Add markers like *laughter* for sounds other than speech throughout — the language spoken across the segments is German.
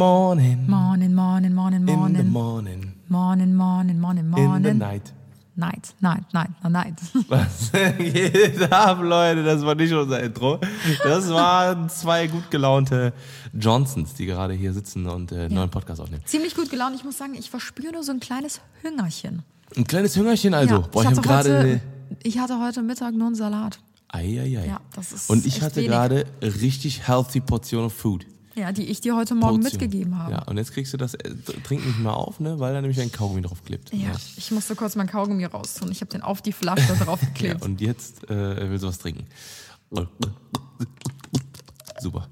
morning. Oh, morning, morning, morning, morning. In the morning. Morning, morning, morning, morning. In the night. Night, night, night, night. *laughs* Was geht ab, Leute? Das war nicht unser Intro. Das waren zwei gut gelaunte Johnsons, die gerade hier sitzen und äh, einen neuen Podcast aufnehmen. Ziemlich gut gelaunt. Ich muss sagen, ich verspüre nur so ein kleines Hüngerchen. Ein kleines Hüngerchen also. ja, Boah, ich ich, habe hatte gerade... heute, ich hatte heute Mittag nur einen Salat. Eieiei. Ja, das ist Und ich hatte gerade richtig healthy Portion of Food. Ja, die ich dir heute Morgen Portion. mitgegeben habe. Ja, und jetzt kriegst du das äh, Trink nicht mehr auf, ne? Weil da nämlich ein Kaugummi drauf klebt. Ja, ich musste kurz mein Kaugummi raustun. Ich habe den auf die Flasche *laughs* Ja, draufgeklebt. und jetzt äh, will sie was trinken. Super.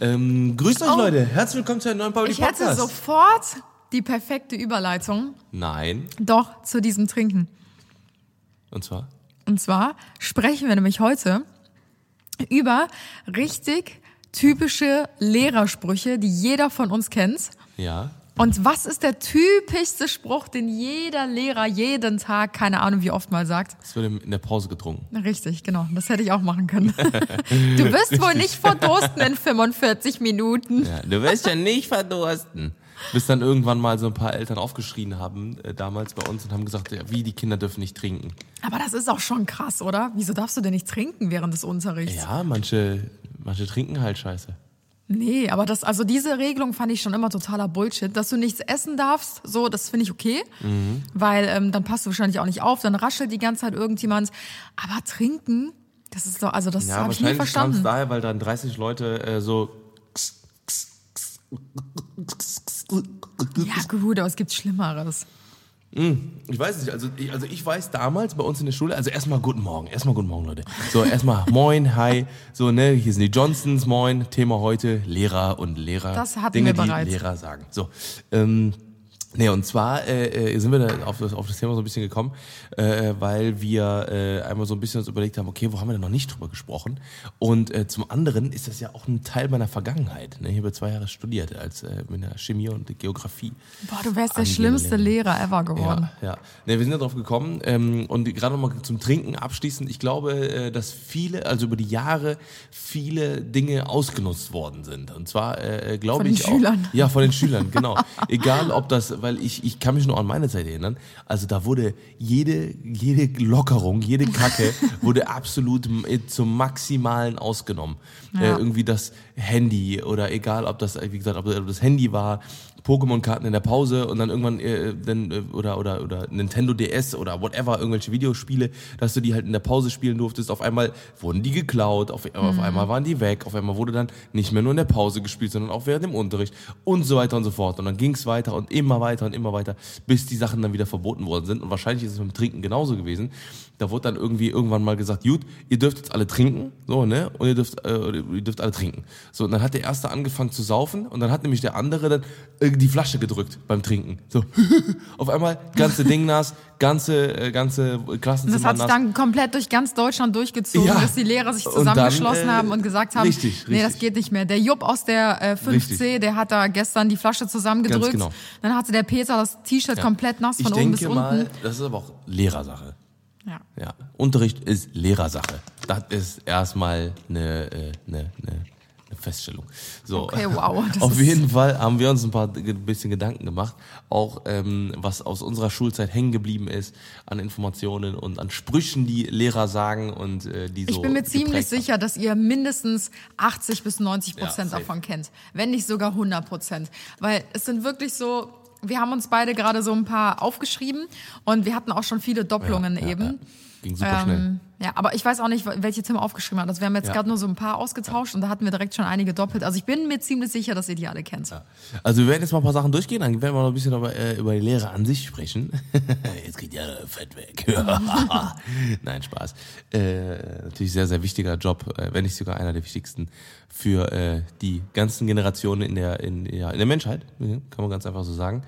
Ähm, grüßt euch, Leute. Herzlich willkommen zu einem neuen Public Oh. ich hätte Podcast. sofort die perfekte Überleitung, Nein. doch zu diesem Trinken. Und zwar? Und zwar sprechen wir nämlich heute über richtig typische Lehrersprüche, die jeder von uns kennt. Ja. Und was ist der typischste Spruch, den jeder Lehrer jeden Tag, keine Ahnung wie oft mal sagt? Es wird in der Pause getrunken. Richtig, genau. Das hätte ich auch machen können. *laughs* Du wirst wohl nicht verdursten in 45 Minuten. Ja, du wirst ja nicht verdursten. Bis dann irgendwann mal so ein paar Eltern aufgeschrien haben, äh, damals bei uns, und haben gesagt, ja, wie, die Kinder dürfen nicht trinken. Aber das ist auch schon krass, oder? Wieso darfst du denn nicht trinken während des Unterrichts? Ja, manche, manche trinken halt scheiße. Nee, aber das, also diese Regelung fand ich schon immer totaler Bullshit. Dass du nichts essen darfst, so, das finde ich okay. Mhm. Weil ähm, dann passt du wahrscheinlich auch nicht auf, dann raschelt die ganze Zeit irgendjemand. Aber trinken, das ist doch, also das Ja, habe ich nie verstanden. daher, weil dann 30 Leute äh, so Ja, gut, aber es gibt Schlimmeres. Ich weiß nicht, also ich, also ich weiß damals bei uns in der Schule, also erstmal guten Morgen, erstmal guten Morgen, Leute. So, erstmal *laughs* moin, hi, so, ne, hier sind die Johnsons, moin, Thema heute, Lehrer und Lehrer. Das hatten Dinge, wir bereits. die Lehrer sagen. So, ähm, Nee, und zwar äh, äh, sind wir da auf das, auf das Thema so ein bisschen gekommen, äh, weil wir äh, einmal so ein bisschen uns überlegt haben, okay, wo haben wir denn noch nicht drüber gesprochen? Und äh, zum anderen ist das ja auch ein Teil meiner Vergangenheit. Ne? Ich habe zwei Jahre studiert als äh, mit der Chemie und Geografie. Boah, du wärst der schlimmste Lehrer. Ever geworden. Ja, ja. Ne, wir sind ja drauf gekommen ähm, und gerade nochmal zum Trinken abschließend. Ich glaube, äh, dass viele, also über die Jahre, viele Dinge ausgenutzt worden sind. Und zwar, äh, glaube Von den ich Schülern. Ja, von den Schülern, genau. *laughs* Egal, ob das, weil ich, ich kann mich nur an meine Zeit erinnern. Also da wurde jede, jede Lockerung, jede Kacke *laughs* wurde absolut äh, zum Maximalen ausgenommen. Ja. Äh, irgendwie das Handy oder egal, ob das, wie gesagt, ob das Handy war, Pokémon-Karten in der Pause und dann irgendwann äh, dann, äh, oder oder oder Nintendo DS oder whatever irgendwelche Videospiele, dass du die halt in der Pause spielen durftest. Auf einmal wurden die geklaut, auf, auf einmal waren die weg, auf einmal wurde dann nicht mehr nur in der Pause gespielt, sondern auch während dem Unterricht und so weiter und so fort. Und dann ging es weiter und immer weiter und immer weiter, bis die Sachen dann wieder verboten worden sind. Und wahrscheinlich ist es mit dem Trinken genauso gewesen. Da wurde dann irgendwie irgendwann mal gesagt, gut, ihr dürft jetzt alle trinken, so, ne? Und ihr dürft, äh, ihr dürft alle trinken. So, und dann hat der Erste angefangen zu saufen und dann hat nämlich der andere dann äh, die Flasche gedrückt beim Trinken. So, *laughs* auf einmal, ganze Ding nass, ganze, äh, ganze Und Klassenzimmer das hat sich dann komplett durch ganz Deutschland durchgezogen, Ja. dass die Lehrer sich Und zusammengeschlossen dann, äh, haben und gesagt haben, richtig, nee, das richtig. geht nicht mehr. Der Jupp aus der äh, 5C, Richtig. der hat da gestern die Flasche zusammengedrückt. Genau. Dann hatte der Peter das T-Shirt Ja. komplett nass ich von oben bis denke unten. mal, das ist aber auch Lehrersache. Ja. Ja, Unterricht ist Lehrersache. Das ist erstmal eine, äh, eine, eine, eine Feststellung. So. Okay, wow, das *laughs* Auf jeden Fall haben wir uns ein paar ein bisschen Gedanken gemacht, auch ähm, was aus unserer Schulzeit hängen geblieben ist an Informationen und an Sprüchen, die Lehrer sagen und äh, die so. Ich bin mir ziemlich sicher, dass ihr mindestens 80 bis 90 Ja, Prozent safe. davon kennt. Wenn nicht sogar 100 Prozent. Weil es sind wirklich so, wir haben uns beide gerade so ein paar aufgeschrieben und wir hatten auch schon viele Doppelungen Ja, ja, eben. Ging super schnell. Ja, aber ich weiß auch nicht, welche Tim aufgeschrieben hat. Also wir haben jetzt Ja. gerade nur so ein paar ausgetauscht und da hatten wir direkt schon einige doppelt. Also ich bin mir ziemlich sicher, dass ihr die alle kennt. Also wir werden jetzt mal ein paar Sachen durchgehen, dann werden wir noch ein bisschen über, äh, über die Lehre an sich sprechen. *laughs* jetzt geht ja fett weg. *laughs* Nein, Spaß. Äh, natürlich sehr, sehr wichtiger Job, äh, wenn nicht sogar einer der wichtigsten für äh, die ganzen Generationen in der, in, ja, in der Menschheit, ja, kann man ganz einfach so sagen.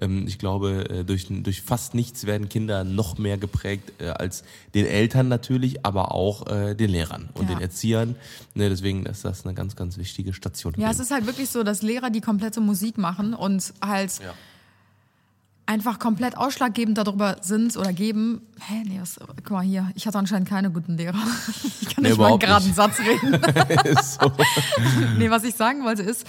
Ähm, ich glaube, äh, durch, durch fast nichts werden Kinder noch mehr geprägt äh, als den Eltern natürlich. Natürlich, aber auch äh, den Lehrern und Ja. den Erziehern. Ne, deswegen ist das eine ganz, ganz wichtige Station. Ja, es ist halt wirklich so, dass Lehrer die komplette Musik machen und halt Ja. einfach komplett ausschlaggebend darüber sind oder geben. Hä, nee, was, guck mal hier, ich hatte anscheinend keine guten Lehrer. *laughs* Ich kann Nee, nicht mal einen geraden nicht. Satz reden. *laughs* So. *laughs* nee, was ich sagen wollte ist,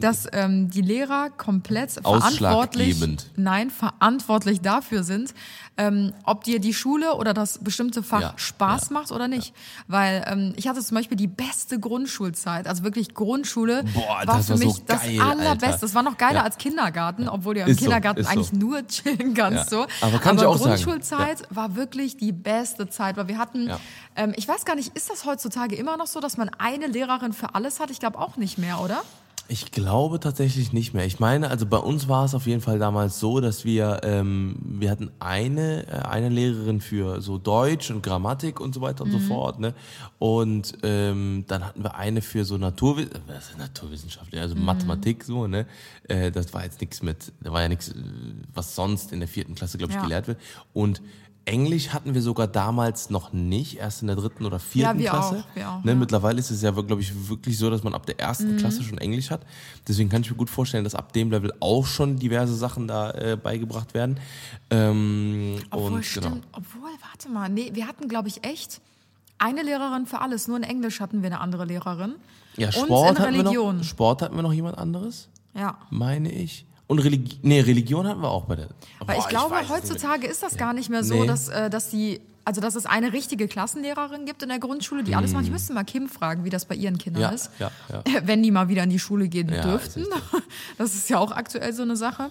dass ähm, die Lehrer komplett verantwortlich, nein, verantwortlich dafür sind, ähm, ob dir die Schule oder das bestimmte Fach Ja, Spaß macht oder nicht. Weil ähm, ich hatte zum Beispiel die beste Grundschulzeit, also wirklich Grundschule Boah, war das für war so mich das geil, allerbeste. Alter. Das war noch geiler Ja. als Kindergarten, obwohl du ja im Ist so, Kindergarten so. eigentlich nur chillen kannst. Ja. So. Aber kann sagen. Grundschulzeit war wirklich die beste Zeit, weil wir hatten, Ja. ähm, ich weiß gar nicht, ist das heutzutage immer noch so, dass man eine Lehrerin für alles hat? Ich glaube auch nicht mehr, oder? Ich glaube tatsächlich nicht mehr. Ich meine, also bei uns war es auf jeden Fall damals so, dass wir ähm, wir hatten eine äh, eine Lehrerin für so Deutsch und Grammatik und so weiter und so fort, ne? Und ähm, dann hatten wir eine für so Naturwi was ist Naturwissenschaft, also Mathematik so, ne? Äh, das war jetzt nichts mit, da war ja nichts, äh, was sonst in der vierten Klasse glaube ich Ja. gelehrt wird. Und Englisch hatten wir sogar damals noch nicht, erst in der dritten oder vierten wir Klasse. auch, wir auch, ne, ja. Mittlerweile ist es ja, glaube ich, wirklich so, dass man ab der ersten Klasse schon Englisch hat. Deswegen kann ich mir gut vorstellen, dass ab dem Level auch schon diverse Sachen da äh, beigebracht werden. Ähm, Obwohl, und stimmt, genau. obwohl, warte mal, nee, wir hatten, glaube ich, echt eine Lehrerin für alles. Nur in Englisch hatten wir eine andere Lehrerin. Ja, Und Sport in hatten wir Religion. noch. Sport hatten wir noch jemand anderes, Ja. meine ich. Und Religi nee, Religion hatten wir auch bei der. Boah, ich glaube, mehr. heutzutage ist das gar nicht mehr so, Nee. dass, äh, dass die, also dass es eine richtige Klassenlehrerin gibt in der Grundschule, die alles macht. Ich müsste mal Kim fragen, wie das bei ihren Kindern. Ja, ist. ja, ja. *laughs* Wenn die mal wieder in die Schule gehen dürften. ist *laughs* Das ist ja auch aktuell so eine Sache.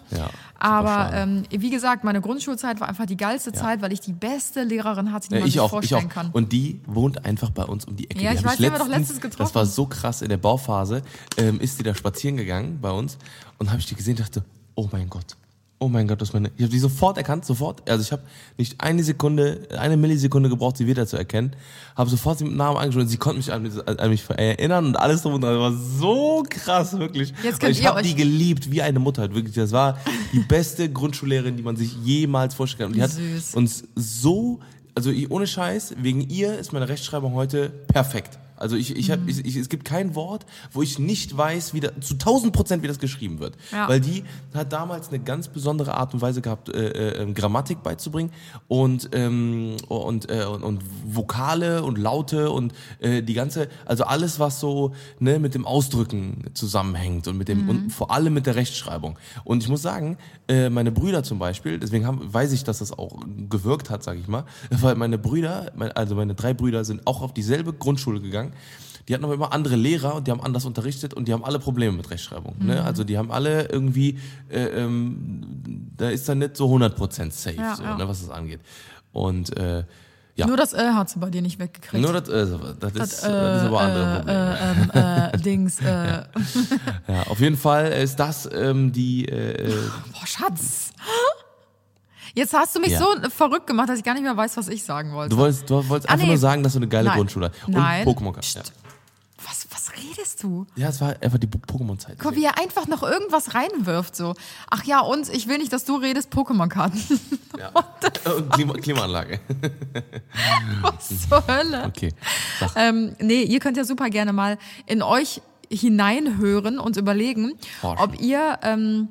Aber ähm, wie gesagt, meine Grundschulzeit war einfach die geilste Zeit, weil ich die beste Lehrerin hatte, die man ich sich auch, ich vorstellen kann. Und die wohnt einfach bei uns um die Ecke. Ja, die ich weiß, die haben wir doch letztens getroffen. Das war so krass in der Bauphase. Ähm, ist die da spazieren gegangen bei uns und habe ich die gesehen, dachte, oh mein Gott. Oh mein Gott, das ist meine. Ich habe die sofort erkannt, sofort. Also ich habe nicht eine Sekunde, eine Millisekunde gebraucht, sie wieder zu erkennen. Habe sofort sie mit Namen angeschaut und sie konnte mich an, an mich erinnern und alles drum und dran. Das war so krass, wirklich. Jetzt Und könnt ich ihr habe die geliebt wie eine Mutter, wirklich. Das war die *laughs* beste Grundschullehrerin, die man sich jemals vorstellen kann. Und die hat Süß. uns so, also ich, ohne Scheiß, wegen ihr ist meine Rechtschreibung heute perfekt. Also ich, ich, hab, Mhm. ich, ich, es gibt kein Wort, wo ich nicht weiß, wie da, zu 1000 Prozent, wie das geschrieben wird. Ja. Weil die hat damals eine ganz besondere Art und Weise gehabt, äh, äh, Grammatik beizubringen und, ähm, und, äh, und, und Vokale und Laute und äh, die ganze, also alles, was so ne, mit dem Ausdrücken zusammenhängt und mit dem und vor allem mit der Rechtschreibung. Und ich muss sagen, äh, meine Brüder zum Beispiel, deswegen haben, weiß ich, dass das auch gewirkt hat, sage ich mal, *laughs* weil meine Brüder, also meine drei Brüder sind auch auf dieselbe Grundschule gegangen. Die hatten aber immer andere Lehrer und die haben anders unterrichtet und die haben alle Probleme mit Rechtschreibung. Ne? Also die haben alle irgendwie, äh, ähm, da ist dann nicht so 100% safe, Ja, so, ja. Ne, was das angeht. Und äh, ja, Nur das äh, hat sie bei dir nicht weggekriegt. nur das, äh, das, ist, das ist aber andere Probleme. äh, ähm, äh, Dings, äh, *laughs* Ja, auf jeden Fall ist das ähm, die. Äh, äh, boah, Schatz. Jetzt hast du mich Ja. so verrückt gemacht, dass ich gar nicht mehr weiß, was ich sagen wollte. du wolltest, du wolltest Ah, einfach nee. nur sagen, dass du eine geile Nein. Grundschule hast. Und Nein. Pokémon kannst. Ja. was, was redest du? ja, es war einfach die Po- Pokémon-Zeit. Guck, wie er einfach noch irgendwas reinwirft, so. Ach ja, und ich will nicht, dass du redest, Pokémon-Karten. *laughs* Ja. Und Klima Klimaanlage. *laughs* was zur Hölle? Okay. Ähm, nee, ihr könnt ja super gerne mal in euch hineinhören und überlegen, Forschen. ob ihr ähm,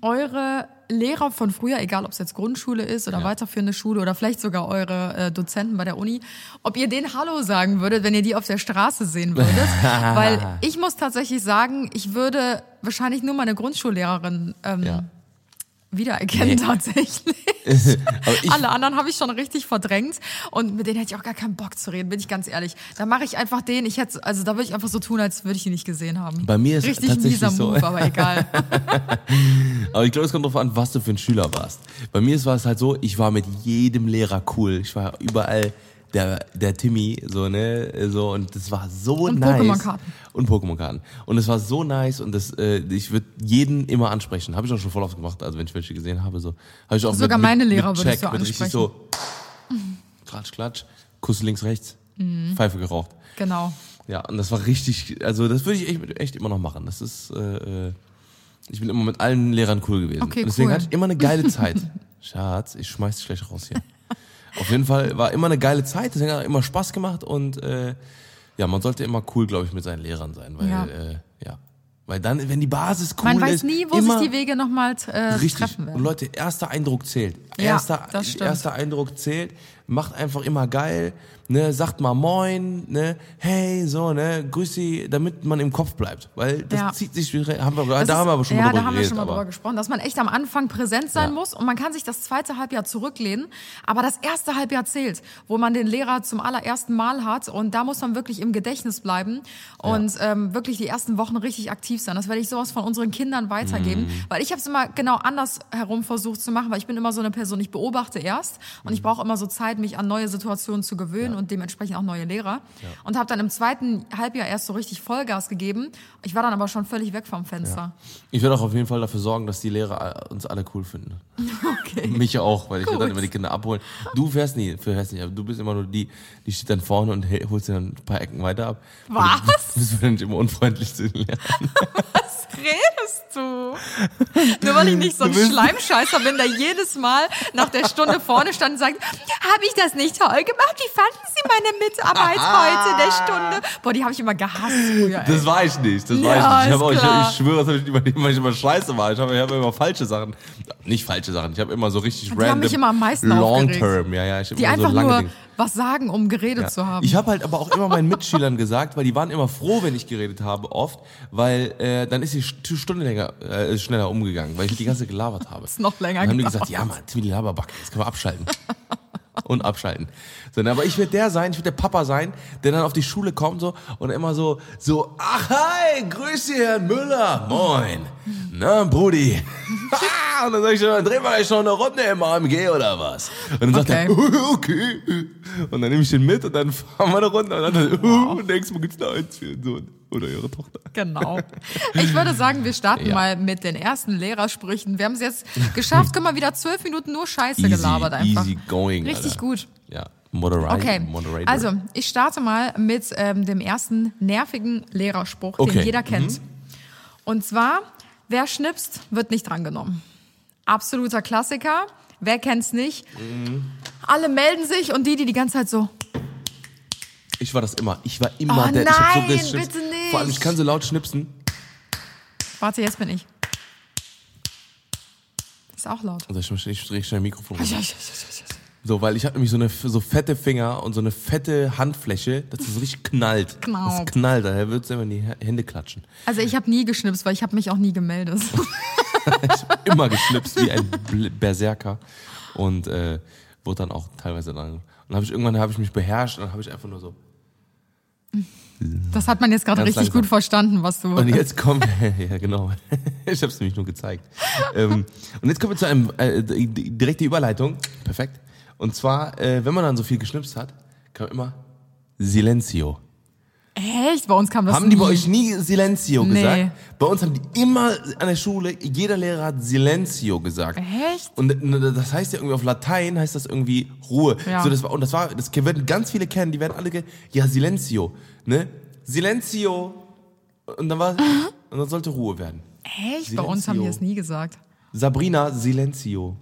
eure Lehrer von früher, egal ob es jetzt Grundschule ist oder Ja. weiterführende Schule oder vielleicht sogar eure äh, Dozenten bei der Uni, ob ihr denen Hallo sagen würdet, wenn ihr die auf der Straße sehen würdet. *laughs* Weil ich muss tatsächlich sagen, ich würde wahrscheinlich nur meine Grundschullehrerin ähm, Ja. wiedererkennen Nee. *laughs* tatsächlich. *laughs* Alle anderen habe ich schon richtig verdrängt und mit denen hätte ich auch gar keinen Bock zu reden, bin ich ganz ehrlich. Da mache ich einfach den, ich hätte, also da würde ich einfach so tun, als würde ich ihn nicht gesehen haben. Bei mir ist richtig tatsächlich mieser so. Move, aber egal. Aber ich glaube, es kommt darauf an, was du für ein Schüler warst. Bei mir war es halt so, ich war mit jedem Lehrer cool. Ich war überall der, der Timmy, so, ne, so, und das war so Und nice. Pokémon-Karten. Und Pokémon-Karten. Und es war so nice und das, äh, ich würde jeden immer ansprechen. Habe ich auch schon voll oft gemacht, also wenn ich welche gesehen habe, so. Hab ich auch Sogar mit, meine mit, Lehrer würdest Check, du mit richtig ansprechen. so, *laughs* klatsch, klatsch, Kuss links, rechts, Mhm. Pfeife geraucht. genau. Ja, und das war richtig, also das würde ich echt, echt immer noch machen. Das ist, äh, äh, ich bin immer mit allen Lehrern cool gewesen. Okay, und deswegen cool. hatte ich immer eine geile *laughs* Zeit. Schatz, ich schmeiß dich gleich raus hier. Auf jeden Fall war immer eine geile Zeit, das hat immer Spaß gemacht und äh, ja, man sollte immer cool, glaube ich, mit seinen Lehrern sein, weil Ja. äh, ja, weil dann, wenn die Basis cool Man ist, weiß nie, wo sich die Wege nochmal äh, richtig. treffen Und werden. Leute, erster Eindruck zählt. Ja, erster, das stimmt. erster Eindruck zählt. Macht einfach immer geil, ne, sagt mal Moin, ne, hey, so, ne, grüß sie, damit man im Kopf bleibt, weil das Ja. zieht sich, haben wir, Das da ist- haben wir aber schon ja, mal drüber da haben wir geredet, schon mal drüber gesprochen, dass man echt am Anfang präsent sein Ja. muss und man kann sich das zweite Halbjahr zurücklehnen, aber das erste Halbjahr zählt, wo man den Lehrer zum allerersten Mal hat und da muss man wirklich im Gedächtnis bleiben und ähm, wirklich die ersten Wochen richtig aktiv sein. Das werde ich sowas von unseren Kindern weitergeben, Mhm. weil ich habe es immer genau anders herum versucht zu machen, weil ich bin immer so eine Person, ich beobachte erst und Mhm. ich brauche immer so Zeit, mich an neue Situationen zu gewöhnen und dementsprechend auch neue Lehrer und habe dann im zweiten Halbjahr erst so richtig Vollgas gegeben. Ich war dann aber schon völlig weg vom Fenster. Ich werde auch auf jeden Fall dafür sorgen, dass die Lehrer uns alle cool finden. *laughs* Okay. Mich auch, weil ich werde dann Gut. immer die Kinder abholen. Du fährst nie, fährst nicht, aber du bist immer nur die, die steht dann vorne und holst dir dann ein paar Ecken weiter ab. Was? *laughs* Du bist nicht immer unfreundlich zu den Lehrern. *laughs* Was redest du? Nur weil ich nicht so ein Schleimscheißer bin, der jedes Mal nach der Stunde vorne stand und sagt, habe ich das nicht toll gemacht? Wie fanden Sie meine Mitarbeit heute in der Stunde? Boah, die habe ich immer gehasst früher. Ey. Das war ich nicht, das war Ja, ich nicht. Ich, auch, ich, ich schwöre, dass ich immer, immer, immer scheiße war. Ich habe hab immer falsche Sachen. Nicht falsche Sachen, ich habe immer so richtig Die random. haben mich immer am meisten Long term, ja, ja. Ich die immer einfach so lange nur Dinge. Was sagen, um geredet zu haben. Ich habe halt aber auch immer meinen Mitschülern gesagt, weil die waren immer froh, wenn ich geredet habe, oft, weil äh, dann ist die St- Stunde länger, äh, schneller umgegangen, weil ich die ganze gelabert habe. *laughs* Ist noch länger Dann haben die gesagt, ja Mann, Timmy Laberbacke, jetzt können wir abschalten. *laughs* *laughs* Und abschalten. So, ne, aber ich werde der sein, ich werde der Papa sein, der dann auf die Schule kommt so und immer so, so, ach hi, grüß Sie, Herrn Müller, moin. Na, Brudi. *laughs* Ah, und dann sag ich, dann drehen wir gleich noch eine Runde im AMG oder was? Und dann sagt Okay. er, *laughs* okay. Und dann nehme ich den mit und dann fahren wir eine Runde und dann, wow. nächstes Mal gibt's noch eins für Sohn oder Ihre Tochter. Genau. Ich würde sagen, wir starten Ja. mal mit den ersten Lehrersprüchen. Wir haben es jetzt geschafft. Guck mal, wieder zwölf Minuten nur Scheiße Easy, gelabert einfach. easy going, Richtig Alter. gut. Ja, Moderator. Okay, Moderator. also ich starte mal mit ähm, dem ersten nervigen Lehrerspruch, den Okay. Mhm. jeder kennt. Und zwar, wer schnipst, wird nicht drangenommen. Absoluter Klassiker. Wer kennt's nicht? Mhm. Alle melden sich und die, die die ganze Zeit so, Ich war das immer. Ich war immer Oh der. ich hab so nein, bitte nicht. Vor allem, ich kann so laut schnipsen. warte, jetzt bin ich. Ist auch laut. Also ich, ich drehe schnell ein Mikrofon. runter. So, weil ich habe nämlich so eine so fette Finger und so eine fette Handfläche, dass es richtig knallt. *laughs* Knallt. Das knallt, daher wird es immer in die Hände klatschen. Also ich habe nie geschnipst, weil ich habe mich auch nie gemeldet. *laughs* Immer geschnipst wie ein Berserker und äh, wurde dann auch teilweise dann. Und habe ich irgendwann habe ich mich beherrscht und dann habe ich einfach nur so. Das hat man jetzt gerade richtig langsam. gut verstanden, was du. Und jetzt kommt, *laughs* ja genau, *laughs* ich habe es nämlich nur gezeigt. ähm, und jetzt kommen wir zu einem äh, direkte Überleitung, perfekt. Und zwar, äh, wenn man dann so viel geschnipst hat, kam immer Silencio. Echt? Bei uns kam das haben die nie. bei euch nie Silencio Nee. gesagt? Bei uns haben die immer an der Schule, jeder Lehrer hat Silencio gesagt. Echt? Und das heißt ja irgendwie auf Latein heißt das irgendwie Ruhe. Ja. So, das war, und das war, das werden ganz viele kennen, die werden alle, ja, Silencio, ne? Silencio. Und dann war, *laughs* und dann sollte Ruhe werden. Echt? Bei uns haben die Silencio. das nie gesagt. Sabrina Silencio.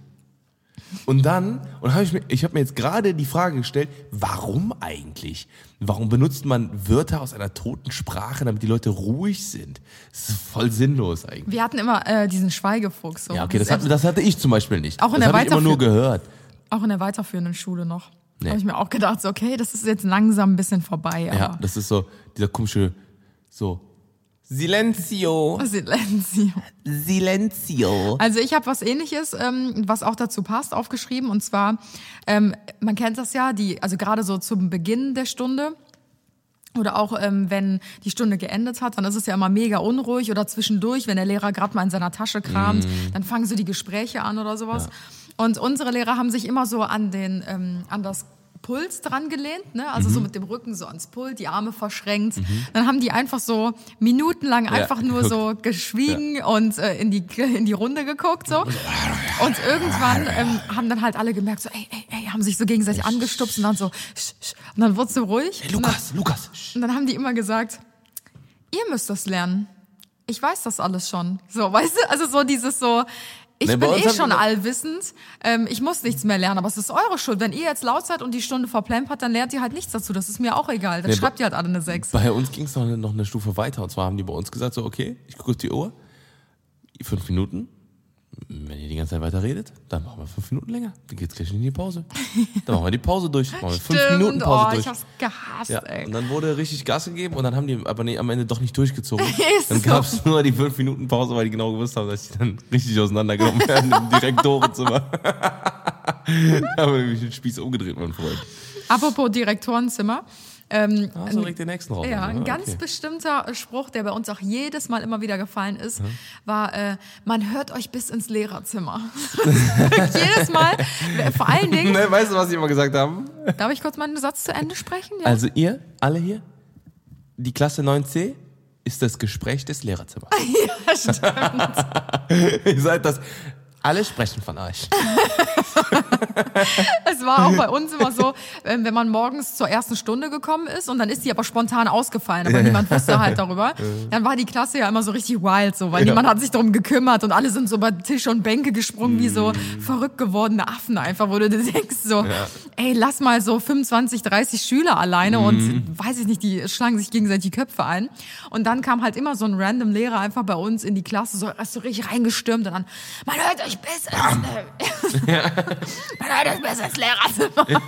Und dann, und hab ich, mir, ich habe mir jetzt gerade die Frage gestellt, warum eigentlich? Warum benutzt man Wörter aus einer toten Sprache, damit die Leute ruhig sind? Das ist voll sinnlos eigentlich. Wir hatten immer äh, diesen Schweigefuchs. So. Ja, okay, das, hat, das hatte ich zum Beispiel nicht. Auch in das der habe ich immer nur gehört. auch in der weiterführenden Schule noch. Nee. Da habe ich mir auch gedacht, so, okay, das ist jetzt langsam ein bisschen vorbei. Ja, das ist so, dieser komische, so, Silencio, Silencio. Silencio. Also ich habe was ähnliches, ähm, was auch dazu passt, aufgeschrieben. Und zwar, ähm, man kennt das ja, die, also gerade so zum Beginn der Stunde. Oder auch ähm, wenn die Stunde geendet hat, dann ist es ja immer mega unruhig oder zwischendurch, wenn der Lehrer gerade mal in seiner Tasche kramt, dann fangen so die Gespräche an oder sowas. Und unsere Lehrer haben sich immer so an den ähm, an das Puls dran gelehnt, ne? also so mit dem Rücken so ans Pult, die Arme verschränkt. Dann haben die einfach so minutenlang einfach nur so *laughs* geschwiegen und äh, in die in die Runde geguckt so. Und irgendwann ähm, haben dann halt alle gemerkt so, ey, ey, ey, haben sich so gegenseitig angestupst und dann so, sch, sch, und dann wurde es so ruhig. Hey, Und dann- Lukas, Lukas. sch. und dann haben die immer gesagt, ihr müsst das lernen. Ich weiß das alles schon. So, weißt du? Also so dieses so, Ich Ne, bei bin eh schon allwissend. Ähm, ich muss nichts mehr lernen, aber es ist eure Schuld. Wenn ihr jetzt laut seid und die Stunde verplempert, dann lernt ihr halt nichts dazu. Das ist mir auch egal. Dann Nee, schreibt ihr halt alle eine 6. Bei uns ging es noch, eine- noch eine Stufe weiter. Und zwar haben die bei uns gesagt, so, okay, ich gucke auf die Uhr, fünf Minuten. Wenn ihr die ganze Zeit weiter redet, dann machen wir fünf Minuten länger. Dann geht's gleich in die Pause. Dann machen wir die Pause durch. Machen wir fünf Minuten Pause oh, durch. ich hab's gehasst, Ja, ey. und dann wurde richtig Gas gegeben und dann haben die aber nee, am Ende doch nicht durchgezogen. *laughs* Dann so. gab es nur die 5 Minuten Pause, weil die genau gewusst haben, dass die dann richtig auseinandergenommen werden im Direktorenzimmer. *laughs* da haben wir nämlich den Spieß umgedreht, mein Freund. Apropos Direktorenzimmer. Ähm, du direkt den nächsten raus. Ja, ein Ah, ganz okay. bestimmter Spruch, der bei uns auch jedes Mal immer wieder gefallen ist, war, äh, man hört euch bis ins Lehrerzimmer. *laughs* jedes Mal, vor allen Dingen, Ne, weißt du, was sie immer gesagt haben? darf ich kurz meinen Satz zu Ende sprechen? Ja? Also ihr, alle hier, die Klasse 9c ist das Gespräch des Lehrerzimmers. *laughs* ja, stimmt. *laughs* ihr seid das, alle sprechen von euch. *laughs* Es war auch bei uns immer so, ähm, wenn man morgens zur ersten Stunde gekommen ist und dann ist die aber spontan ausgefallen, aber niemand wusste halt darüber, *laughs* dann war die Klasse ja immer so richtig wild, so, weil niemand hat sich darum gekümmert und alle sind so bei Tische und Bänke gesprungen wie so verrückt gewordene Affen einfach, wo du dir denkst so, ey, lass mal so 25, 30 Schüler alleine und weiß ich nicht, die schlagen sich gegenseitig die Köpfe ein. Und dann kam halt immer so ein random Lehrer einfach bei uns in die Klasse, so, so richtig reingestürmt? Und dann, man hört euch bis ins, man hört euch bis ins Lehrerzimmer.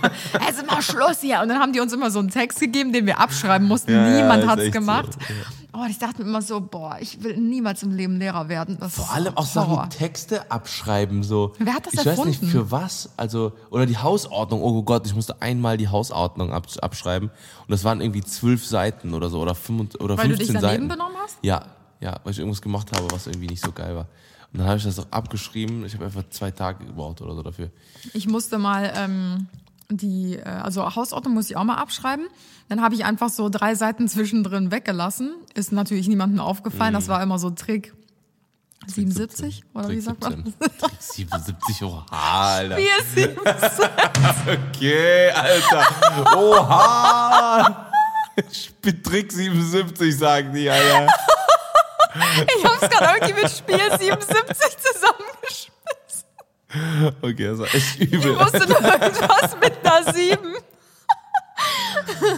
Es ist immer Schluss hier. Und dann haben die uns immer so einen Text gegeben, den wir abschreiben mussten. Ja, ja, Niemand ist hat's echt gemacht. so, Oh, ich dachte mir immer so, boah, ich will niemals im Leben Lehrer werden. Das Vor allem auch Horror. Sachen, Texte abschreiben, so. Wer hat das ich weiß erfunden? nicht für was, also, oder die Hausordnung, oh Gott, ich musste einmal die Hausordnung ab, abschreiben und das waren irgendwie zwölf Seiten oder so, oder, fünf, oder Weil du 15 dich daneben Seiten. benommen hast? Ja, ja, weil ich irgendwas gemacht habe, was irgendwie nicht so geil war. Und dann habe ich das auch abgeschrieben, ich habe einfach zwei Tage gebraucht oder so dafür. Ich musste mal ähm, die, äh, also Hausordnung muss ich auch mal abschreiben. Dann habe ich einfach so drei Seiten zwischendrin weggelassen. Ist natürlich niemandem aufgefallen. Das war immer so Trick 77 oder wie sagt man? 17. Trick 77, oha, Alter. 4, 7, *laughs* Okay, Alter. Oha. Ich bin Trick 77, sagen die, Alter. Ich hab's gerade irgendwie mit Spiel 77 zusammengeschmissen. Okay, das war echt Ich übel. wusste nur irgendwas mit einer 7.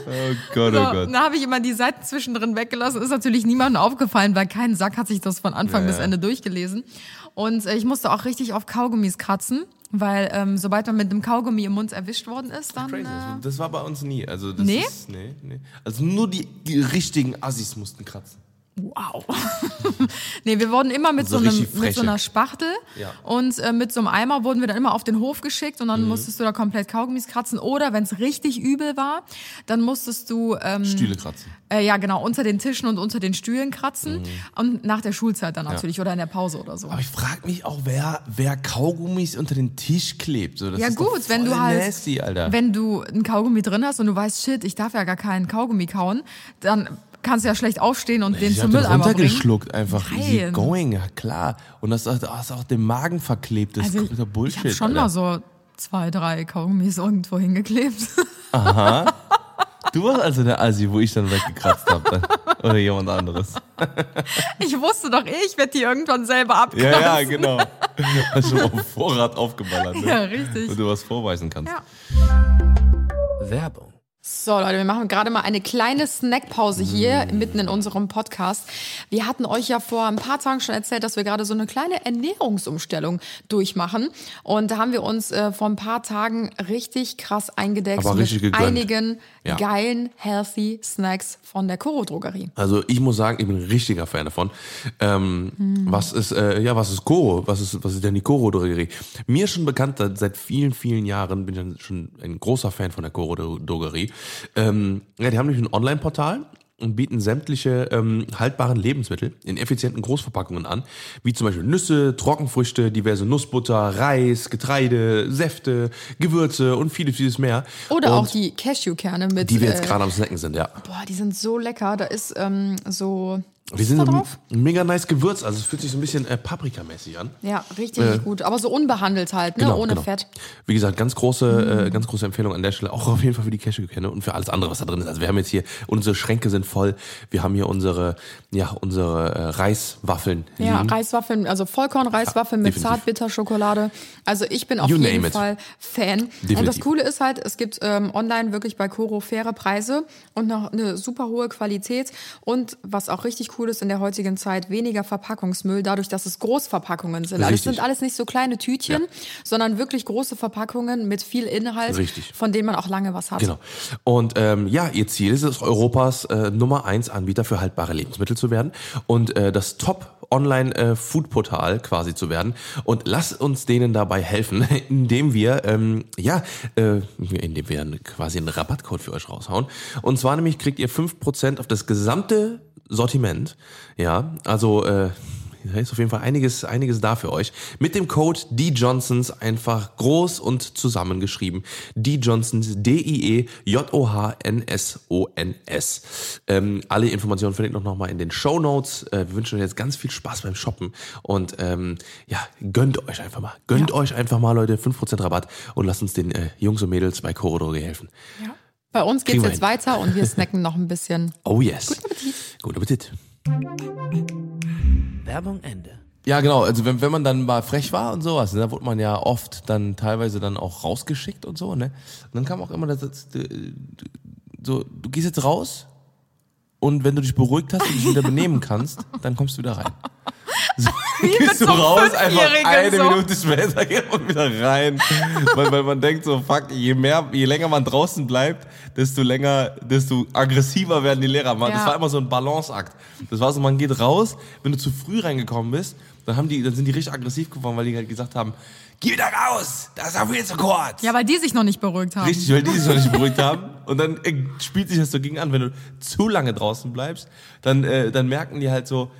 Oh Gott, So, oh Gott. dann habe ich immer die Seiten zwischendrin weggelassen. Ist natürlich niemandem aufgefallen, weil kein Sack hat sich das von Anfang Ja, bis. Ende durchgelesen. Und äh, ich musste auch richtig auf Kaugummis kratzen, weil ähm, sobald man mit einem Kaugummi im Mund erwischt worden ist, dann... Crazy. Äh, Das war bei uns nie. Also das Nee? Ist, nee, nee. Also nur die richtigen Assis mussten kratzen. Wow. *laughs* nee, wir wurden immer mit So so, einem, mit so einer Spachtel Ja. und äh, mit so einem Eimer wurden wir dann immer auf den Hof geschickt und dann Mhm. musstest du da komplett Kaugummis kratzen. Oder wenn es richtig übel war, dann musstest du ähm, Stühle kratzen. äh, ja genau unter den Tischen und unter den Stühlen kratzen und nach der Schulzeit dann natürlich oder in der Pause oder so. Aber ich frage mich auch, wer, wer Kaugummis unter den Tisch klebt. So, Ja gut, wenn du halt, nasty, wenn du ein Kaugummi drin hast und du weißt, shit, ich darf ja gar keinen Kaugummi kauen, dann kannst du ja schlecht aufstehen und den ich zum hab den Mülleimer bringen. runtergeschluckt, einfach easy Nein. going, ja klar. Und das ist auch, das ist auch den Magen verklebt, das ist Also kompletter ich Bullshit. habe schon Alter. mal so zwei, drei Kaugummis irgendwo hingeklebt. *laughs* Du warst also der Assi, wo ich dann weggekratzt habe. Oder jemand anderes. Ich wusste doch eh, ich werde die irgendwann selber abkratzen. Ja, ja, genau. Hast schon auf Vorrat aufgeballert. Ne? Ja, richtig. Und du was vorweisen kannst. Ja. Werbung. So, Leute, wir machen gerade mal eine kleine Snackpause hier mitten in unserem Podcast. Wir hatten euch ja vor ein paar Tagen schon erzählt, dass wir gerade so eine kleine Ernährungsumstellung durchmachen. Und da haben wir uns äh, vor ein paar Tagen richtig krass eingedeckt Aber richtig mit gegönnt. einigen Ja. geilen, healthy Snacks von der Koro Drogerie. Also ich muss sagen, ich bin ein richtiger Fan davon. Ähm, Hm. Was ist, äh, ja, was ist Koro? Was ist, was ist denn die Koro-Drogerie? Mir ist schon bekannt, seit- vielen, vielen Jahren bin ich schon ein großer Fan von der Koro-Drogerie. Ähm, ja, die haben nämlich ein Online-Portal und bieten sämtliche ähm, haltbaren Lebensmittel in effizienten Großverpackungen an, wie zum Beispiel Nüsse, Trockenfrüchte, diverse Nussbutter, Reis, Getreide, Säfte, Gewürze und vieles, vieles mehr. Oder und auch die Cashewkerne mit. die wir jetzt äh, gerade am Snacken sind, ja. Boah, die sind so lecker. Da ist ähm, so Die sind da drauf? mega nice gewürzt, also es fühlt sich so ein bisschen äh, Paprikamäßig an. Ja, richtig gut. Aber so unbehandelt halt, ne? Ohne Fett. Wie gesagt, ganz große, Mhm. äh, ganz große Empfehlung an der Stelle, auch auf jeden Fall für die Cashewkerne und für alles andere, was da drin ist. Also wir haben jetzt hier, unsere Schränke sind voll, wir haben hier unsere, ja, unsere äh, Reiswaffeln Ja, liegen. Reiswaffeln, also Vollkornreiswaffeln mit definitiv. Zartbitterschokolade. Also ich bin auf You jeden it. Fall Fan. Und das Definitiv. Coole ist halt, es gibt ähm, online wirklich bei Coro faire Preise und noch eine super hohe Qualität. Und was auch richtig cool ist in der heutigen Zeit, weniger Verpackungsmüll, dadurch, dass es Großverpackungen sind. Also es Richtig. sind alles nicht so kleine Tütchen, Ja. sondern wirklich große Verpackungen mit viel Inhalt, Richtig. von denen man auch lange was hat. Genau. Und ähm, ja, ihr Ziel ist es, Europas äh, Nummer eins Anbieter für haltbare Lebensmittel zu werden und äh, das Top Online äh, quasi zu werden. Und lasst uns denen dabei helfen, *laughs* indem wir ähm, ja, äh, indem wir quasi einen Rabattcode für euch raushauen. Und zwar nämlich kriegt ihr 5% auf das gesamte Sortiment. Ja, also äh, da ist auf jeden Fall einiges, einiges da für euch. Mit dem Code DJohnsons einfach groß und zusammengeschrieben. DJohnsons, D-I-E-J-O-H-N-S-O-N-S. Ähm, alle Informationen findet ihr noch mal in den Show Notes. Äh, wir wünschen euch jetzt ganz viel Spaß beim Shoppen und ähm, ja, gönnt euch einfach mal. Gönnt euch einfach mal, Leute, 5% Rabatt und lasst uns den äh, Jungs und Mädels bei Chorodroge helfen. Ja. Bei uns geht's Kriegen wir jetzt weiter und wir snacken noch ein bisschen. *laughs* Oh yes. Guten Appetit. Guten Appetit. Werbung Ende. Ja, genau. Also wenn, wenn man dann mal frech war und sowas, ne, da wurde man ja oft dann teilweise dann auch rausgeschickt und so, ne? Und dann kam auch immer das, das, das, so, du gehst jetzt raus und wenn du dich beruhigt hast und dich wieder benehmen kannst, dann kommst du wieder rein. So, *laughs* gehst du so raus, einfach eine so. Minute später *laughs* geht man wieder rein. weil, weil man denkt so, fuck, je mehr, je länger man draußen bleibt, desto länger, desto aggressiver werden die Lehrer. Man, Das Ja. war immer so ein Balanceakt. Das war so, man geht raus, wenn du zu früh reingekommen bist, dann haben die, dann sind die richtig aggressiv geworden, weil die halt gesagt haben, geh wieder raus, das ist auch viel zu kurz. Ja, weil die sich noch nicht beruhigt haben. Richtig, weil die sich noch nicht beruhigt haben. Und dann äh, spielt sich das so gegen an, wenn du zu lange draußen bleibst, dann, äh, dann merken die halt so,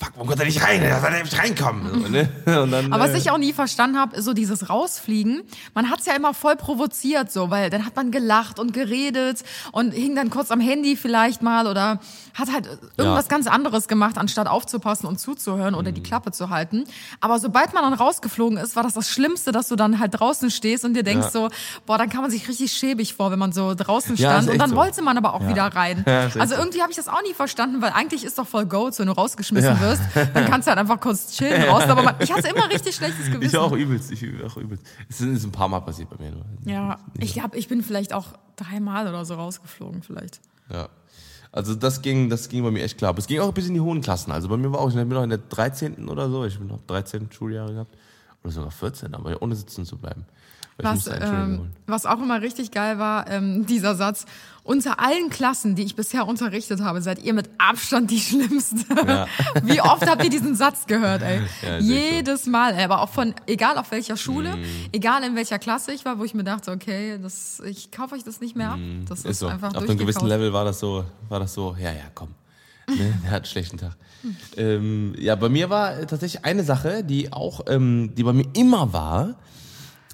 fuck, warum kommt er nicht rein? Er soll nicht reinkommen. So, *laughs* ne? Und dann, Aber was äh, ich auch nie verstanden habe, so dieses Rausfliegen, man hat's ja immer voll provoziert, so, weil dann hat man gelacht und geredet und hing dann kurz am Handy vielleicht mal oder hat halt irgendwas Ja. ganz anderes gemacht, anstatt aufzupassen und zuzuhören oder Mhm. die Klappe zu halten. Aber sobald man dann rausgeflogen ist, war das das Schlimmste, dass du dann halt draußen stehst und dir denkst Ja. so, boah, dann kann man sich richtig schäbig vor, wenn man so draußen Ja, stand ist und dann so. wollte man aber auch wieder rein. *laughs* Ja, also so. irgendwie habe ich das auch nie verstanden, weil eigentlich ist doch voll Goats, wenn du rausgeschmissen Ja. Wirst, dann kannst du halt einfach kurz chillen *laughs* draußen. Aber man, ich hatte immer richtig schlechtes Gewissen. Ich auch übelst, ich auch übelst. Es ist ein paar Mal passiert bei mir. Nur. Ja, ich glaube, ich bin vielleicht auch dreimal oder so rausgeflogen, vielleicht. Ja. Also das ging, das ging bei mir echt klar. Aber es ging auch bis in die hohen Klassen. Also bei mir war auch, ich bin noch in der 13. oder so, ich bin noch 13 Schuljahre gehabt. Oder sogar 14, aber ohne sitzen zu bleiben. Was, ähm, was auch immer richtig geil war, ähm, dieser Satz. Unter allen Klassen, die ich bisher unterrichtet habe, seid ihr mit Abstand die Schlimmste. Ja. *laughs* Wie oft habt ihr diesen Satz gehört, ey? Ja, echt so. Jedes Mal, ey. aber auch von, egal auf welcher Schule, Mhm. egal in welcher Klasse ich war, wo ich mir dachte, okay, das, ich kaufe euch das nicht mehr ab. Das ist, Mhm. Ist so. einfach Auf einem gewissen. Level war das so, war das so, ja, ja, komm. Ne? *laughs* Der hat einen schlechten Tag. Ähm, ja, bei mir war tatsächlich eine Sache, die auch, ähm, die bei mir immer war.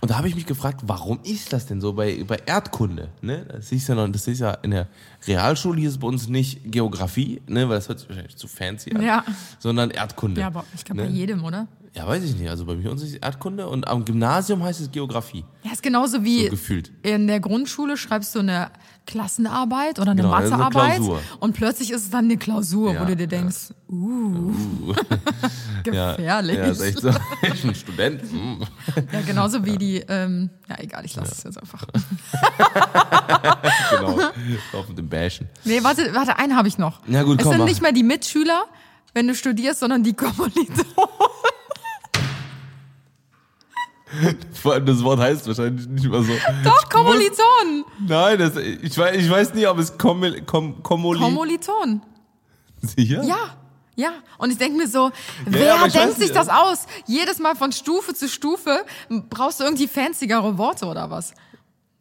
Und da habe ich mich gefragt, warum ist das denn so bei, bei Erdkunde? Ne? Das ist ja noch, das ist ja in der Realschule hieß es bei uns nicht Geografie, ne? weil das hört sich wahrscheinlich zu fancy an, Ja. sondern Erdkunde. Ja, aber ich glaube ne? bei jedem, oder? Ja, weiß ich nicht. Also bei mir uns ist es Erdkunde und am Gymnasium heißt es Geografie. Ja, ist genauso wie So gefühlt. in der Grundschule schreibst du eine Klassenarbeit oder eine Genau, also Mathearbeit Klausur. und plötzlich ist es dann eine Klausur, Ja, wo du dir ja. denkst, uh, *laughs* Ja, gefährlich. Ja, ist echt so. *laughs* Ich bin Student. hm. Ja, genauso wie die, ähm, ja egal, ich lasse es jetzt einfach. *laughs* genau. Auf mit dem Bashen. Nee, warte, warte, einen habe ich noch. Ja, gut, es komm, sind mach. nicht mehr die Mitschüler, wenn du studierst, sondern die Kommilitonen. *laughs* Vor allem das Wort heißt wahrscheinlich nicht mal so. Doch, Kommilitonen. Nein, das, ich, weiß, ich weiß nicht, ob es Kommil, Kom, Kommoli... Kommilitonen. Sicher? Ja. Ja, und ich denke mir so, ja, wer ich denkt sich das aus? Jedes Mal von Stufe zu Stufe brauchst du irgendwie fancyere Worte oder was?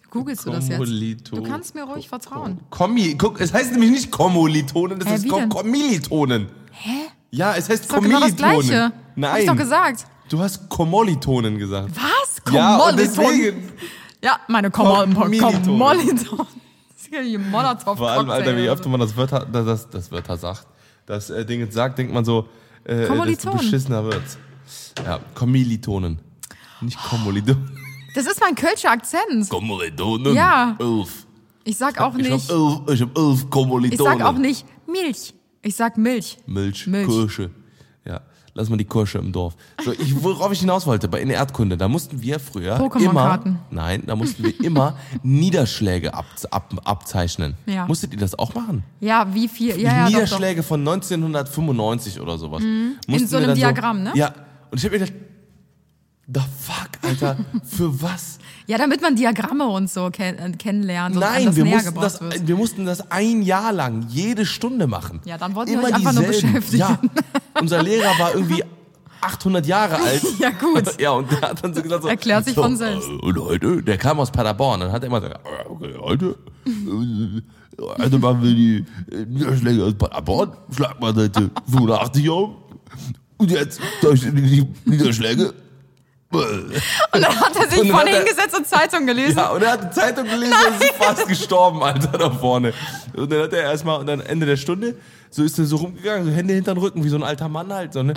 Googlest du das jetzt? Du kannst mir ruhig vertrauen. Kommi, guck, es heißt nämlich nicht Kommilitonen, das Hä, Kom denn? Kommilitonen. Hä? Ja, es heißt doch genau das Kommilitonen. Gleiche. Nein. Hab ich doch gesagt. Du hast Kommilitonen gesagt. Was? Ja, Kommilitonen? deswegen. Ja, meine Kommilitonen. Kommilitonen. Ja Vor allem, Alter, wie öfter man das Wörter, das, das, Wörter sagt. das äh, Ding sagt, denkt man so, äh, desto beschissener wird's. Ja, Kommilitonen. Nicht Kommilitonen. Das ist mein Kölscher Akzent. Kommilitonen? Ja. Elf. Ich sag auch Ich nicht, hab elf, ich hab elf ich Kommilitonen. sag auch nicht Milch. Ich sag Milch. Milch, Milch. Kirsche. Lass mal die Kirsche im Dorf. So, ich, worauf ich hinaus wollte, bei in der Erdkunde, da mussten wir früher immer, nein, da mussten wir immer *laughs* Niederschläge ab, ab, abzeichnen. Ja. Musstet ihr das auch machen? Ja, wie viel? Ja, ja, doch, doch. Niederschläge von 1995 oder sowas. Mussten so wir einem Diagramm, ne? Ja, und ich hab mir gedacht, the fuck, Alter, für was? *laughs* Ja, damit man Diagramme und so ken äh, kennenlernt Nein, wir mussten, das, wird. wir mussten das ein Jahr lang, jede Stunde machen. Ja, dann wollten wir Immer euch einfach nur dieselben. beschäftigen. Ja, *laughs* unser Lehrer war irgendwie 800 Jahre alt. *laughs* Ja, gut. Ja, und der hat dann so gesagt so, Erklärt sich so, von selbst. äh, Und heute, der kam aus Paderborn, dann hat er immer gesagt, okay, heute, äh, heute machen wir die Niederschläge aus Paderborn, Schlagmannseite 85 auf. Und jetzt durch die Niederschläge. Und dann hat er sich Und vorne er- hingesetzt und Zeitung gelesen. Ja, und er hat die Zeitung gelesen und ist fast gestorben, Alter, da vorne. Und dann hat er erstmal, und dann Ende der Stunde, so ist er so rumgegangen, so Hände hinter den Rücken, wie so ein alter Mann halt, so, ne?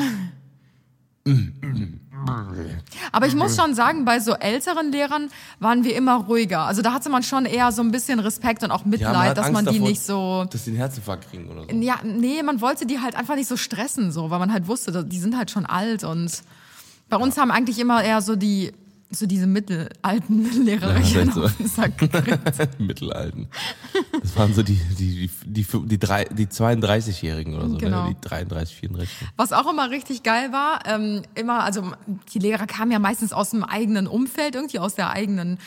Aber ich muss schon sagen, bei so älteren Lehrern waren wir immer ruhiger. Also da hatte man schon eher so ein bisschen Respekt und auch Mitleid, dass man die nicht so. Dass die einen Herzinfarkt kriegen oder so. Ja, nee, man wollte die halt einfach nicht so stressen, so, weil man halt wusste, die sind halt schon alt und bei uns haben eigentlich immer eher so die, so diese mittelalten *laughs* Lehrer Ja, auf den Sack gekriegt. *laughs* Mittelalten. Das waren so die, die, die, die, die, drei, die 32-Jährigen oder so, Genau. ne? Die 33, 34. Was auch immer richtig geil war, ähm, immer, also die Lehrer kamen ja meistens aus dem eigenen Umfeld, irgendwie aus der eigenen,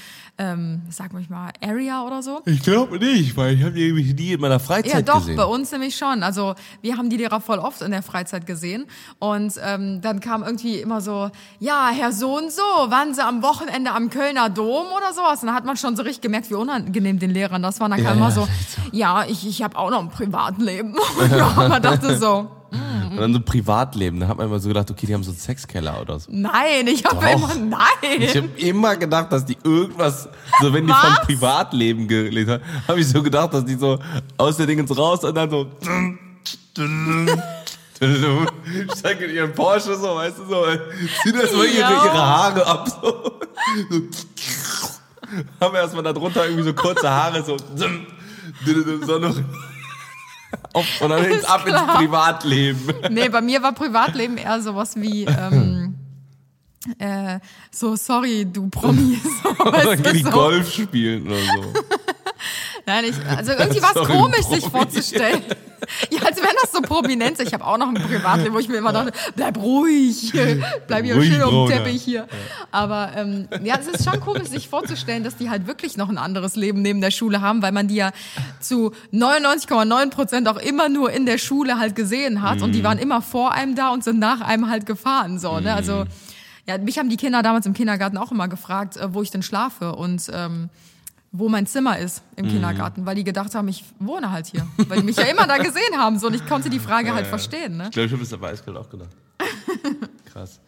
ähm, sag mal, Area oder so. Ich glaube nicht, weil ich habe die nämlich nie in meiner Freizeit Ja, doch, gesehen. bei uns nämlich schon. Also wir haben die Lehrer voll oft in der Freizeit gesehen. Und ähm, dann kam irgendwie immer so, ja, Herr so und so, waren Sie am Wochenende am Kölner Dom oder sowas? Und dann hat man schon so richtig gemerkt, wie unangenehm den Lehrern das war. Und dann kam Ja, immer ja, so, ja, ich, ich habe auch noch ein Privatleben. *laughs* Und ja, man dachte so, Und dann so Privatleben, da hat man immer so gedacht, okay, die haben so einen Sexkeller oder so. nein, ich habe immer, nein. Ich habe immer gedacht, dass die irgendwas, so wenn die Was? von Privatleben gelesen haben, habe ich so gedacht, dass die so aus der Dingens raus und dann so steigen in ihren Porsche so, weißt du, so, ziehen erstmal ihre, Ja. ihre Haare ab, so. haben erstmal da drunter irgendwie so kurze Haare, so, so noch auf, und dann Ist ab ins klar. Privatleben. Nee, bei mir war Privatleben eher sowas wie, *laughs* ähm, äh, so, sorry, du Promi. *laughs* So, Dann du, so. Golf spielen oder so. *laughs* Nein, ich, *laughs* also irgendwie war es komisch, sich vorzustellen. Ja, als wenn das so Prominenz. Ich habe auch noch ein Privatleben, wo ich mir immer dachte, bleib ruhig, bleib hier Ruhig, schön den Bruder. Teppich hier. Aber ähm, ja, es ist schon komisch, sich vorzustellen, dass die halt wirklich noch ein anderes Leben neben der Schule haben, weil man die ja zu 99,9 Prozent auch immer nur in der Schule halt gesehen hat und Mhm. die waren immer vor einem da und sind nach einem halt gefahren. So, ne? Also ja, mich haben die Kinder damals im Kindergarten auch immer gefragt, äh, wo ich denn schlafe und ähm, wo mein Zimmer ist im Mhm. Kindergarten, weil die gedacht haben, ich wohne halt hier, weil die mich ja immer da gesehen haben so und ich konnte die Frage halt verstehen. Ne? Ich glaube, ich habe es aber eiskalt auch gedacht. *laughs* Krass.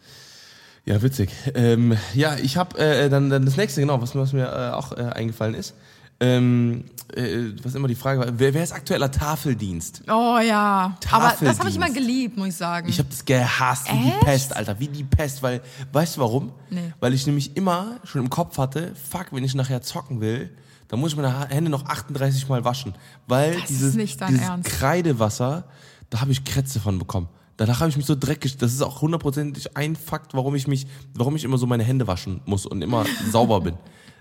Ja, witzig. Ähm, ja, ich habe äh, dann, dann das nächste, genau, was, was mir äh, auch äh, eingefallen ist. Ähm, äh, was immer die Frage war, wer, wer ist aktueller Tafeldienst? Oh ja, aber das habe ich immer geliebt, muss ich sagen. Ich habe das gehasst wie Echt? die Pest, Alter, wie die Pest, weil, weißt du warum? Nee. Weil ich nämlich immer schon im Kopf hatte, fuck, wenn ich nachher zocken will, dann muss ich meine Ha- Hände noch 38 Mal waschen, weil ist dieses, nicht dein dieses Ernst. Kreidewasser, da habe ich Krätze von bekommen. Danach habe ich mich so dreckig, das ist auch hundertprozentig ein Fakt, warum ich mich, warum ich immer so meine Hände waschen muss und immer *laughs* sauber bin.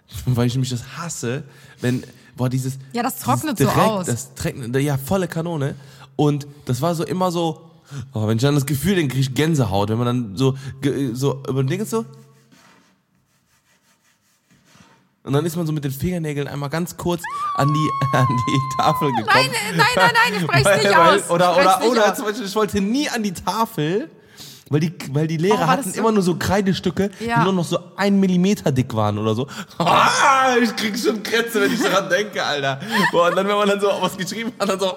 *laughs* Weil ich nämlich das hasse, wenn, boah, dieses. Ja, das dieses trocknet so aus. Das trocknet, ja, volle Kanone. Und das war so immer so, oh, wenn ich dann das Gefühl, dann krieg ich Gänsehaut, wenn man dann so, so über den Ding so. Und dann ist man so mit den Fingernägeln einmal ganz kurz an die, *laughs* an die Tafel gekommen. nein, nein, nein, nein, ich *laughs* spreche nicht weil- aus. Oder, oder, oder aus. zum Beispiel, ich wollte nie an die Tafel, weil die, weil die Lehrer Oh, hatten so- immer nur so Kreidestücke, Ja. die nur noch so ein Millimeter dick waren oder so. Ah, ich krieg schon Krätze, wenn ich daran denke, Alter. Boah, und dann, wenn man dann so was geschrieben hat, dann so,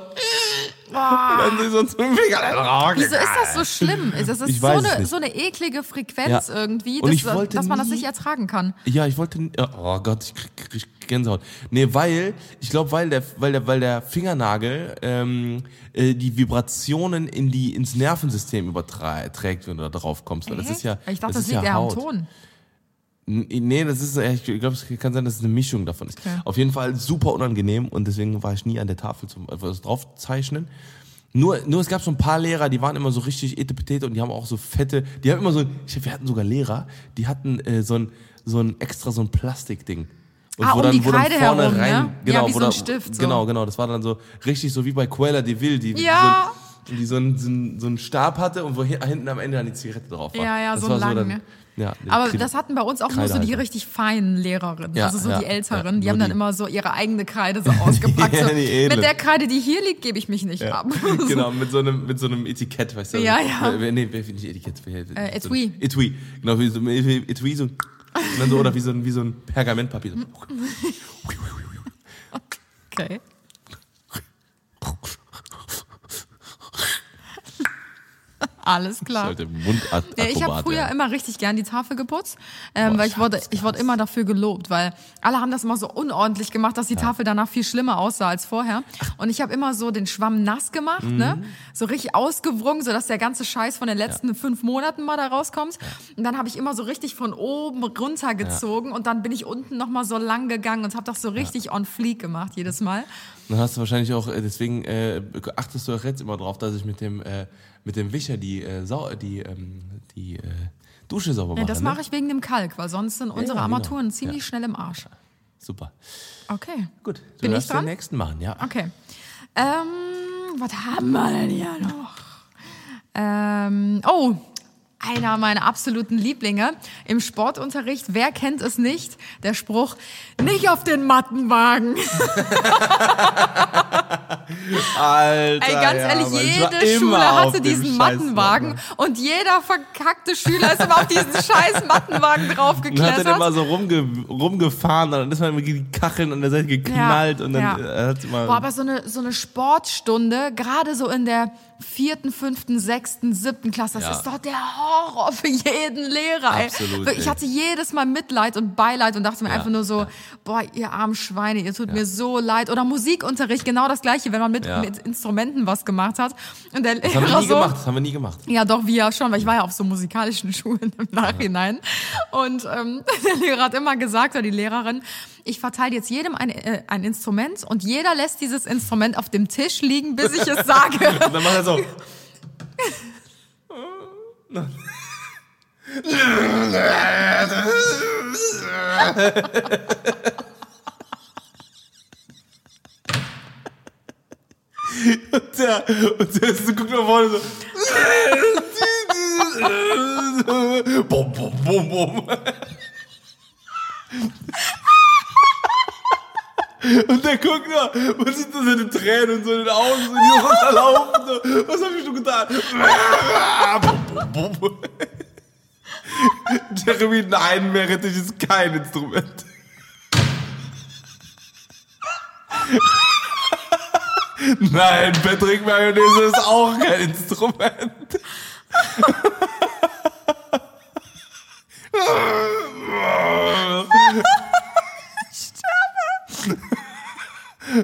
und dann so ein Finger. Wieso ist das so schlimm? Das ist Ich so eine, so eine eklige Frequenz Ja. irgendwie, dass, dass man das nicht ertragen kann. Ja, ich wollte, oh Gott, ich krieg, krieg Gänsehaut. Nee, weil, ich glaube, weil der, weil der, weil der Fingernagel ähm, äh, die Vibrationen in die, ins Nervensystem überträgt, wenn du da drauf kommst. Weil das ist ja, ich dachte, das das, liegt ja eher am. Ton. Nee, das ist, äh, ich glaube, es kann sein, dass es eine Mischung davon ist. Okay. Auf jeden Fall super unangenehm und deswegen war ich nie an der Tafel zum etwas draufzeichnen. Nur, nur es gab so ein paar Lehrer, die waren immer so richtig etepetete und die haben auch so fette, die haben immer so, ich, wir hatten sogar Lehrer, die hatten äh, so ein, so ein extra so ein Plastikding. Und Ah, um die Kreide herum, ne? Ja, genau, wie wo so ein Stift, so. Genau, genau, das war dann so richtig so wie bei Quella de Vil, die, Ja. die, so, die so, einen, so, einen, so einen Stab hatte und wo hi- hinten am Ende dann die Zigarette drauf war. Ja, ja, das so lang, dann, ne? Ja, Aber das hatten bei uns auch nur so die Kreidehalter. richtig feinen Lehrerinnen, Ja, also so ja, die älteren. ja, die haben dann die. immer so ihre eigene Kreide so *laughs* ausgepackt. Ja, so, mit der Kreide, die hier liegt, gebe ich mich nicht ab. So. *laughs* Genau, mit so einem, mit so einem Etikett, weißt du? Ja, ja. Äh, Nee, wer- nicht Etikett. Äh, so Etui. ein Etui. Genau, wie so ein Etui, so, so, oder wie so ein, wie so ein Pergamentpapier. So. *laughs* Okay. Alles klar. Mundart Ja, ich habe früher immer richtig gern die Tafel geputzt, ähm, Boah, weil ich wurde, ich wurde immer dafür gelobt, weil alle haben das immer so unordentlich gemacht, dass die Tafel danach viel schlimmer aussah als vorher. Und ich habe immer so den Schwamm nass gemacht, ne, so richtig ausgewrungen, so dass der ganze Scheiß von den letzten fünf Monaten mal da rauskommt. Und dann habe ich immer so richtig von oben runtergezogen und dann bin ich unten noch mal so lang gegangen und habe das so richtig on fleek gemacht jedes Mal. Dann hast du wahrscheinlich auch, äh, deswegen äh, achtest du auch jetzt immer drauf, dass ich mit dem, äh, mit dem Wischer die, äh, Sau die, ähm, die äh, Dusche sauber mache. Ja, das ne? mache ich wegen dem Kalk, weil sonst sind unsere ja, Armaturen genau. ziemlich schnell im Arsch. Super. Okay. Gut, du Bin ich darfst dran? den nächsten machen, ja. Okay. Ähm, was haben wir denn hier noch? Ähm, oh, einer meiner absoluten Lieblinge im Sportunterricht. Wer kennt es nicht? Der Spruch, nicht auf den Mattenwagen. *laughs* *laughs* Alter, Ey, ganz ja, ehrlich, jede Schule hatte diesen Mattenwagen und jeder verkackte Schüler ist immer auf diesen scheiß Mattenwagen Und hat draufgeklettert. dann immer so rumge rumgefahren, dann ist man immer gegen die Kacheln an der Seite geknallt und dann ja. äh, hat's immer. Boah, aber so eine, so eine Sportstunde, gerade so in der vierten, fünften, sechsten, siebten Klasse, das Ja. ist doch der Horror für jeden Lehrer. Ey. Absolut, Wirklich, Ich ey. hatte jedes Mal Mitleid und Beileid und dachte mir Ja, einfach nur so, ja. boah, ihr armen Schweine, ihr tut mir so leid. Oder Musikunterricht, genau das Gleiche, wenn man mit, mit Instrumenten was gemacht hat. Und der das haben wir Lehrer nie so, gemacht, das haben wir nie gemacht. ja, doch, wir ja schon, weil ich war ja auf so musikalischen *laughs* Schulen im Nachhinein. Und ähm, *laughs* der Lehrer hat immer gesagt, oder die Lehrerin, ich verteile jetzt jedem ein, äh, ein Instrument und jeder lässt dieses Instrument auf dem Tisch liegen, bis ich es sage. Und *laughs* dann macht er so. Und der, und der guckt nach vorne so. bum, bum, bum, bum. Und der guckt nur, man sieht so seine Tränen so in den Augen, so die runterlaufen. So. Was hab ich schon getan? *laughs* Jeremy, nein, Meerrettich ist kein Instrument. *laughs* Nein, Patrick Mayonnaise ist auch kein Instrument. *laughs*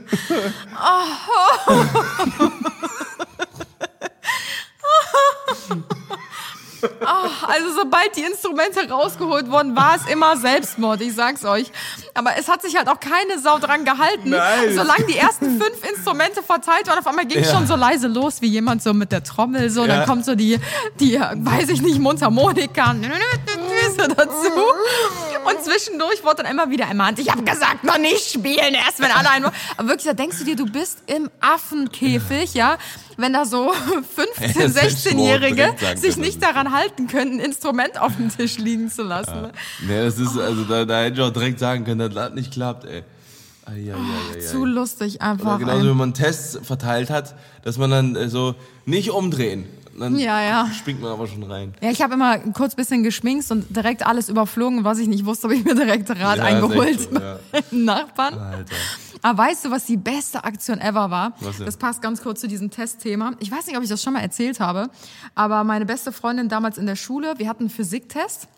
*laughs* Also sobald die Instrumente rausgeholt wurden, war es immer Selbstmord, ich sag's euch. Aber es hat sich halt auch keine Sau dran gehalten. Nein. Solange die ersten fünf Instrumente verteilt waren, auf einmal ging Ja. schon so leise los, wie jemand so mit der Trommel, so, Ja. dann kommt so die, die, weiß ich nicht, Mundharmonika so dazu. Und zwischendurch wurde dann immer wieder ermahnt, ich habe gesagt, noch nicht spielen, erst wenn alle einmal. Aber wirklich, da denkst du dir, du bist im Affenkäfig, ja, wenn da so *laughs* 15-, Ja, Selbstmord 16-Jährige direkt sagen sich nicht daran halten können, ein Instrument auf dem Tisch liegen zu lassen. Nee, das ist, also da, da hätte ich auch direkt sagen können, das nicht klappt, ey. Ai, ai, ai, ai, Zu lustig Oder einfach. genauso, ey. wenn man Tests verteilt hat, dass man dann äh, so nicht umdrehen. Dann Ja, ja. springt man aber schon rein. Ja, ich habe immer kurz bisschen geschminkt und direkt alles überflogen, was ich nicht wusste, habe ich mir direkt Rad Ja, eingeholt so, ja. *laughs* Nachbarn. Alter. Aber weißt du, was die beste Aktion ever war? Das passt ganz kurz zu diesem Testthema. Ich weiß nicht, ob ich das schon mal erzählt habe, aber meine beste Freundin damals in der Schule, wir hatten einen Physiktest.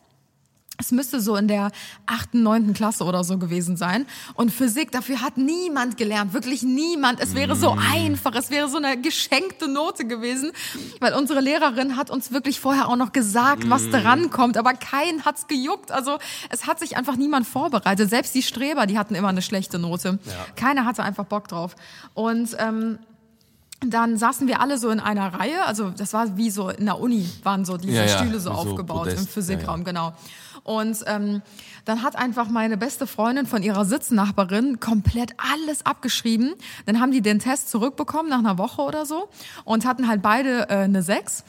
Es müsste so in der achten, neunten Klasse oder so gewesen sein. Und Physik, dafür hat niemand gelernt, wirklich niemand. Es wäre so einfach, es wäre so eine geschenkte Note gewesen, weil unsere Lehrerin hat uns wirklich vorher auch noch gesagt, was dran kommt, aber keinen hat's gejuckt. Also es hat sich einfach niemand vorbereitet. Selbst die Streber, die hatten immer eine schlechte Note. Keiner hatte einfach Bock drauf. Und ähm, dann saßen wir alle so in einer Reihe, also das war wie so in der Uni, waren so diese Ja, ja, Stühle so, so aufgebaut Podest, im Physikraum, ja, genau. Und ähm, dann hat einfach meine beste Freundin von ihrer Sitznachbarin komplett alles abgeschrieben. Dann haben die den Test zurückbekommen nach einer Woche oder so und hatten halt beide äh, eine 6.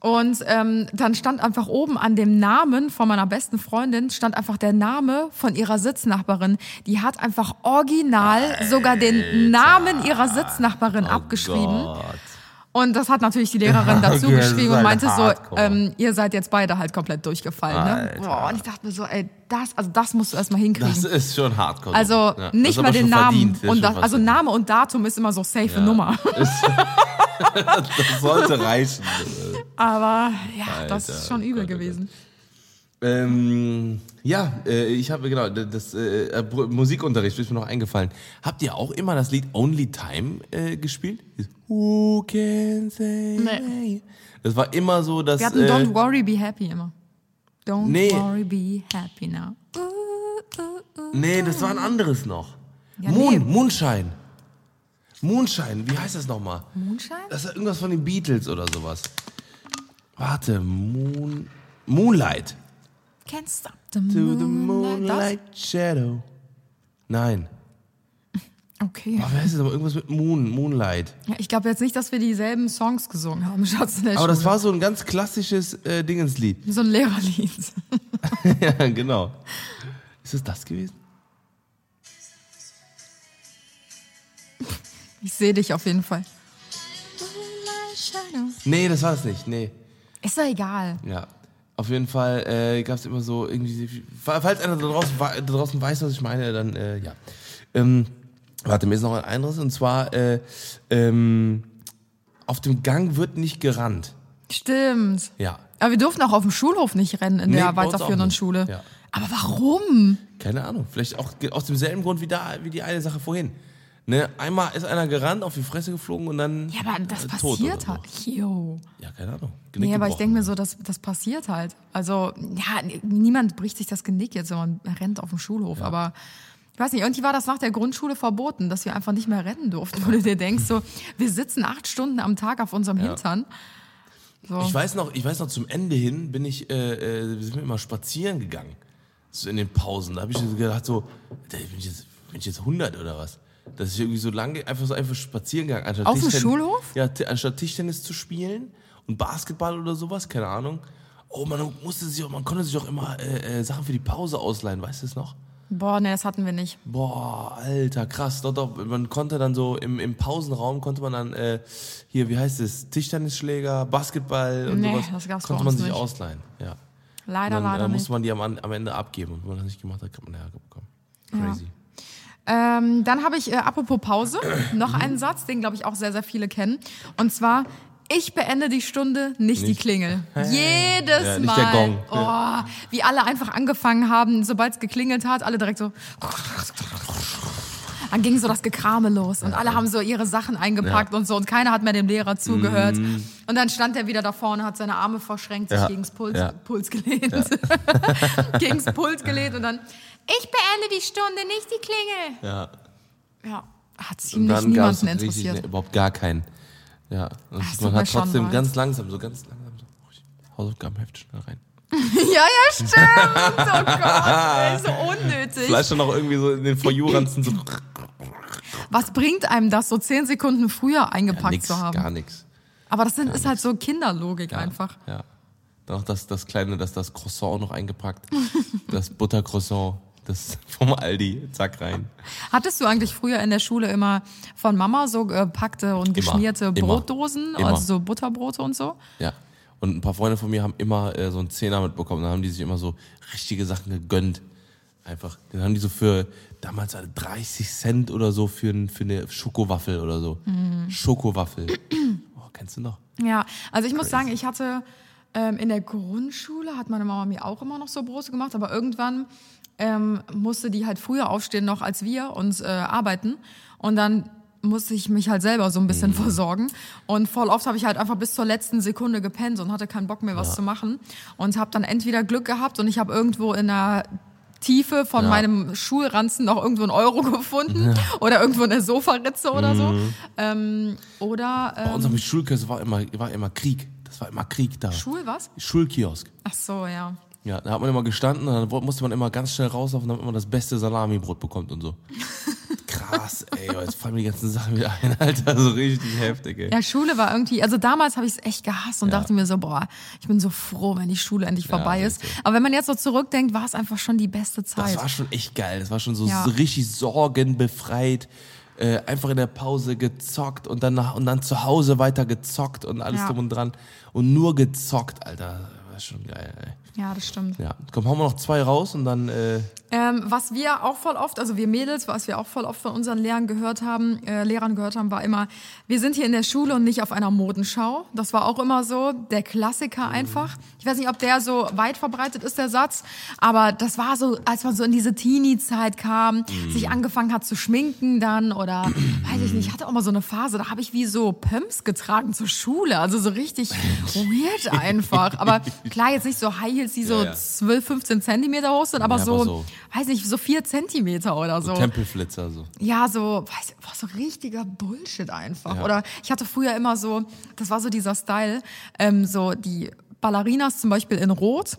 Und ähm, dann stand einfach oben an dem Namen von meiner besten Freundin, stand einfach der Name von ihrer Sitznachbarin. Die hat einfach original sogar den Namen ihrer Sitznachbarin abgeschrieben. Oh Gott. Und das hat natürlich die Lehrerin *laughs* dazu Okay, das geschrieben und halt meinte so, ähm, ihr seid jetzt beide halt komplett durchgefallen. Ne? Boah, und ich dachte mir so, ey, das, also das musst du erstmal hinkriegen. Das ist schon hardcore. also Ja, das nicht mal den Namen. Das Und das, also. Name und Datum ist immer so safe Ja. Nummer. *laughs* Das sollte reichen. Aber ja, das Alter, ist schon übel Gott, oh gewesen. Ähm, ja, äh, ich habe genau das äh, äh, Musikunterricht ist mir noch eingefallen. Habt ihr auch immer das Lied Only Time äh, gespielt? Who can say? Nee. Das war immer so, dass Wir hatten äh, Don't Worry, Be Happy immer. Don't Nee. Worry, Be Happy now. Uh, uh, uh. nee, das war ein anderes noch. Ja, Moon, nee. Moonshine. Moonshine, wie heißt das nochmal? Moonshine? Das ist irgendwas von den Beatles oder sowas. Warte, Moon, Moonlight. Can't stop the To the moonlight. shadow. Nein. *laughs* Okay. Oh, wer ist das? Aber irgendwas mit Moon, Moonlight. Ja, ich glaube jetzt nicht, dass wir dieselben Songs gesungen haben, *laughs* Schatz in der Aber das war so ein ganz klassisches äh, Dingenslied. so ein Lehrerlied. *laughs* ja, genau. Ist es das gewesen? Ich sehe dich auf jeden Fall. Nee, das war es nicht. Nee. Ist doch egal. Ja. Auf jeden Fall äh, gab es immer so irgendwie. Falls einer da draußen, da draußen weiß, was ich meine, dann äh, ja. Ähm, warte, mir ist noch ein anderes und zwar äh, ähm, auf dem Gang wird nicht gerannt. Stimmt. Ja. Aber wir durften auch auf dem Schulhof nicht rennen in Nee, der weiterführenden. Schule. Ja. Aber warum? Keine Ahnung. Vielleicht auch aus demselben Grund wie da, wie die eine Sache vorhin. Ne? Einmal ist einer gerannt, auf die Fresse geflogen und dann. Ja, aber das äh, passiert halt. Jo. Ja, keine Ahnung. Genick Nee, aber ich gebrochen. denke mir so, das, das passiert halt. Also, ja, niemand bricht sich das Genick jetzt, wenn man rennt auf dem Schulhof. Aber ich weiß nicht, irgendwie war das nach der Grundschule verboten, dass wir einfach nicht mehr rennen durften. *laughs* Wo du dir denkst, so, wir sitzen acht Stunden am Tag auf unserem Hintern. So. Ich weiß noch, ich weiß noch, zum Ende hin bin ich, äh, äh, sind wir immer spazieren gegangen. So in den Pausen. Da habe ich gedacht, so, bin ich, jetzt, bin ich jetzt 100 oder was? Dass ich irgendwie so lange einfach so einfach spazieren gegangen. Anstatt Auf dem Tischtennis- Schulhof? Ja, anstatt Tischtennis zu spielen und Basketball oder sowas, keine Ahnung. Oh, man musste sich auch, man konnte sich auch immer äh, äh, Sachen für die Pause ausleihen, weißt du es noch? Boah, nee, das hatten wir nicht. Boah, alter, krass. Doch, doch, man konnte dann so im, im Pausenraum konnte man dann äh, hier, wie heißt es, Tischtennisschläger, Basketball und Nee, sowas. das gab's konnte man sich nicht. ausleihen, ja. Leider, Und dann leider äh, nicht. musste man die am, am Ende abgeben. Und wenn man das nicht gemacht hat, kann man nachher bekommen. Crazy. Ähm, dann habe ich, äh, apropos Pause, noch einen Satz, den glaube ich auch sehr, sehr viele kennen. Und zwar, ich beende die Stunde, nicht, die Nicht- Klingel. Jedes Ja, Mal. der Gong. Oh, wie alle einfach angefangen haben, sobald es geklingelt hat, alle direkt so. Dann ging so das Gekrame los und alle haben so ihre Sachen eingepackt Ja. und so und keiner hat mehr dem Lehrer zugehört. Und dann stand er wieder da vorne, hat seine Arme verschränkt, sich Ja. gegens Puls. Puls gelehnt. *laughs* gegens Puls gelehnt und dann, ich beende die Stunde, nicht die Klingel. Ja. Ja, hat ziemlich es niemanden richtig, interessiert. ne, überhaupt gar keinen. Ja. Und tut man hat schon trotzdem leid. ganz langsam, so ganz langsam so Hausaufgabenheft schnell rein. *laughs* Ja, ja, stimmt. Oh Gott, so unnötig. Vielleicht dann noch irgendwie so in den Vorjuranzen so Was bringt einem das, so zehn Sekunden früher eingepackt nix, zu haben? gar nichts. Aber das sind, ist halt so Kinderlogik einfach. Ja. Dann noch das, das kleine, das, das Croissant auch noch eingepackt. das Buttercroissant, das *laughs* vom Aldi, zack rein. Hattest du eigentlich früher in der Schule immer von Mama so gepackte und geschmierte Immer. Brotdosen, Immer. also so Butterbrote und so? Ja. Und ein paar Freunde von mir haben immer äh, so einen Zehner mitbekommen. Dann haben die sich immer so richtige Sachen gegönnt. Einfach. Den haben die so für damals halt 30 Cent oder so für, für eine Schokowaffel oder so. Mhm. Schokowaffel. Oh, kennst du noch? Ja, also ich muss sagen, ich hatte Ähm, in der Grundschule hat meine Mama mir auch immer noch so Brote gemacht, aber irgendwann ähm, musste die halt früher aufstehen noch als wir und äh, arbeiten. Und dann musste ich mich halt selber so ein bisschen versorgen. Und voll oft habe ich halt einfach bis zur letzten Sekunde gepennt und hatte keinen Bock mehr, was zu machen. Und habe dann entweder Glück gehabt und ich habe irgendwo in der Tiefe von Ja. meinem Schulranzen noch irgendwo einen Euro gefunden oder irgendwo eine Sofaritze oder so. Ähm, oder Bei ähm, unserem Schulkiosk war immer, war immer Krieg. Das war immer Krieg da. Schul was? Schulkiosk. Ach so, ja. Ja, da hat man immer gestanden und dann musste man immer ganz schnell rauslaufen, damit man das beste Salamibrot bekommt und so. *laughs* Krass, ey, jetzt fallen mir die ganzen Sachen wieder ein, Alter, so richtig heftig, ey. Ja, Schule war irgendwie, also damals habe ich es echt gehasst und Ja. dachte mir so, boah, ich bin so froh, wenn die Schule endlich vorbei ist. richtig. Aber wenn man jetzt so zurückdenkt, war es einfach schon die beste Zeit. Das war schon echt geil. Das war schon so, Ja. richtig sorgenbefreit. Äh, einfach in der Pause gezockt und dann, nach, und dann zu Hause weiter gezockt und alles Ja. drum und dran. Und nur gezockt, Alter. Das war schon geil, ey. Ja, das stimmt. Ja, komm, hauen wir noch zwei raus und dann, äh, Ähm, was wir auch voll oft, also wir Mädels, was wir auch voll oft von unseren Lehrern gehört haben, äh, Lehrern gehört haben, war immer, wir sind hier in der Schule und nicht auf einer Modenschau. Das war auch immer so der Klassiker einfach. Ich weiß nicht, ob der so weit verbreitet ist, der Satz, aber das war so, als man so in diese Teenie-Zeit kam, sich angefangen hat zu schminken dann oder, *clears throat* weiß ich nicht, ich hatte auch mal so eine Phase, da habe ich wie so Pumps getragen zur Schule, also so richtig weird *laughs* einfach. Aber klar, jetzt nicht so High Heels, die so Ja, ja. 12, 15 Zentimeter hoch sind, aber Ja, so, aber so- weiß nicht, so vier Zentimeter oder so. Tempelflitzer, so. Ja, so, weiß, boah, so richtiger Bullshit einfach. Ja. Oder ich hatte früher immer so, das war so dieser Style, ähm, so die Ballerinas zum Beispiel in Rot.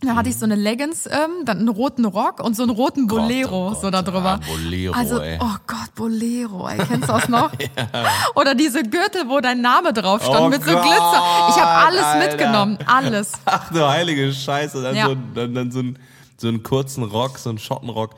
Dann hatte ich so eine Leggings, ähm, dann einen roten Rock und so einen roten Gott, Bolero oh Gott, so da drüber. ja, Bolero, also, ey. oh Gott, Bolero, ey, kennst du das *laughs* noch? Oder diese Gürtel, wo dein Name drauf stand Oh mit so Gott, Glitzer. Ich habe alles Alter. mitgenommen, alles. Ach du heilige Scheiße. Dann, Ja. so, dann, dann so, ein, so einen kurzen Rock, so einen Schottenrock.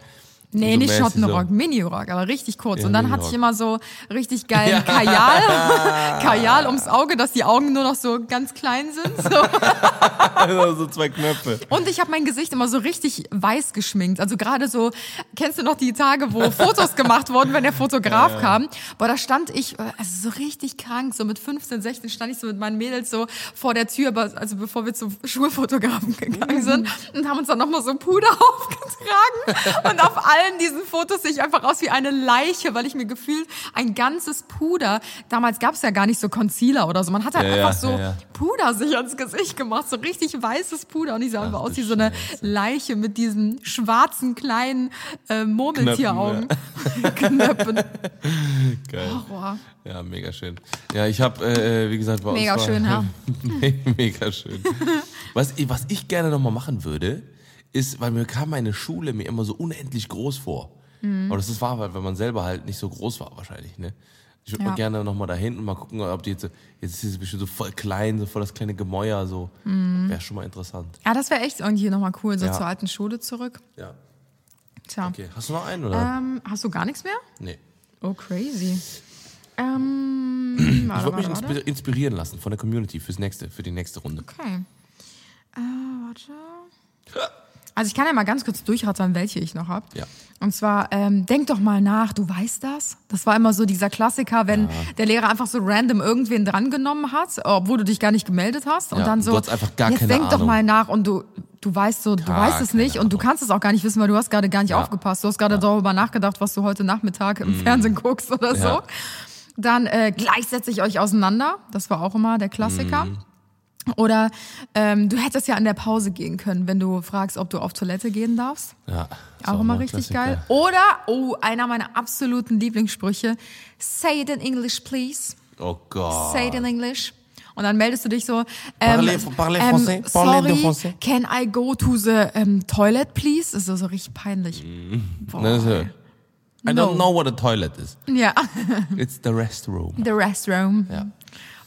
Nee, so nicht Schottenrock, So. Mini-Rock, aber richtig kurz. Ja, und dann hatte ich immer so richtig geilen Kajal, *laughs* Kajal ums Auge, dass die Augen nur noch so ganz klein sind. So. *laughs* so zwei Knöpfe. Und ich habe mein Gesicht immer so richtig weiß geschminkt. Also gerade so, kennst du noch die Tage, wo *laughs* Fotos gemacht wurden, wenn der Fotograf kam? Boah, da stand ich, äh, also so richtig krank, so mit 15, 16 stand ich so mit meinen Mädels so vor der Tür, also bevor wir zum Schulfotografen gegangen sind und haben uns dann nochmal so Puder aufgetragen. Und auf allen diesen Fotos sehe ich einfach aus wie eine Leiche, weil ich mir gefühlt ein ganzes Puder, damals gab es ja gar nicht so Concealer oder so, man hat halt Ja, ja, einfach so ja, ja. Puder sich ans Gesicht gemacht, so richtig weißes Puder und ich sah einfach Ach aus wie so eine. Leiche mit diesen schwarzen kleinen äh, Murmeltieraugen. *laughs* Knöpfen. Geil. Horror. Ja, mega schön. Ja, ich habe, äh, wie gesagt, bei Mega uns war, schön, ja. *laughs* mega schön. *laughs* Was, was ich gerne nochmal machen würde, ist, weil mir kam meine Schule mir immer so unendlich groß vor. Mhm. Aber das ist wahr, weil wenn man selber halt nicht so groß war wahrscheinlich, ne? Ich würde Ja. mal gerne nochmal dahin und mal gucken, ob die jetzt, so- jetzt ist sie bestimmt so voll klein, so voll das kleine Gemäuer, so. Mhm. Wäre schon mal interessant. Ja, das wäre echt irgendwie nochmal cool, so Ja. zur alten Schule zurück. Ja. Tja. Okay. Hast du noch einen, oder? Ähm, hast du gar nichts mehr? Nee. Oh, crazy. Ähm, *clears throat* Ich wollte mich warte, warte. inspi- inspirieren lassen von der Community fürs nächste, für die nächste Runde. Okay. Äh, warte. *laughs* Also ich kann ja mal ganz kurz durchrattern, welche ich noch habe. Ja. Und zwar, ähm, denk doch mal nach, du weißt das? Das war immer so dieser Klassiker, wenn der Lehrer einfach so random irgendwen drangenommen hat, obwohl du dich gar nicht gemeldet hast. Und Ja, dann du so, hattest einfach gar jetzt keine denk doch Ahnung. mal nach und du, du weißt so, du Gar weißt es nicht und du kannst es auch gar nicht wissen, weil du hast gerade gar nicht Ja. aufgepasst. Du hast gerade darüber nachgedacht, was du heute Nachmittag im Fernsehen guckst oder so. Ja. Dann äh, gleich setze ich euch auseinander. Das war auch immer der Klassiker. Mhm. Oder ähm, du hättest ja in der Pause gehen können, wenn du fragst, ob du auf Toilette gehen darfst. Ja. Ist Auch immer richtig Klassiker. geil. Oder, oh, einer meiner absoluten Lieblingssprüche. Say it in English, please. Oh Gott. Say it in English. Und dann meldest du dich so, ähm, Parlez- parlez ähm, français? Sorry, français? can I go to the ähm, toilet, please? Das ist so, so richtig peinlich. Boah. Das ist, I No. don't know what a toilet is. Ja, It's the restroom. the restroom. Ja.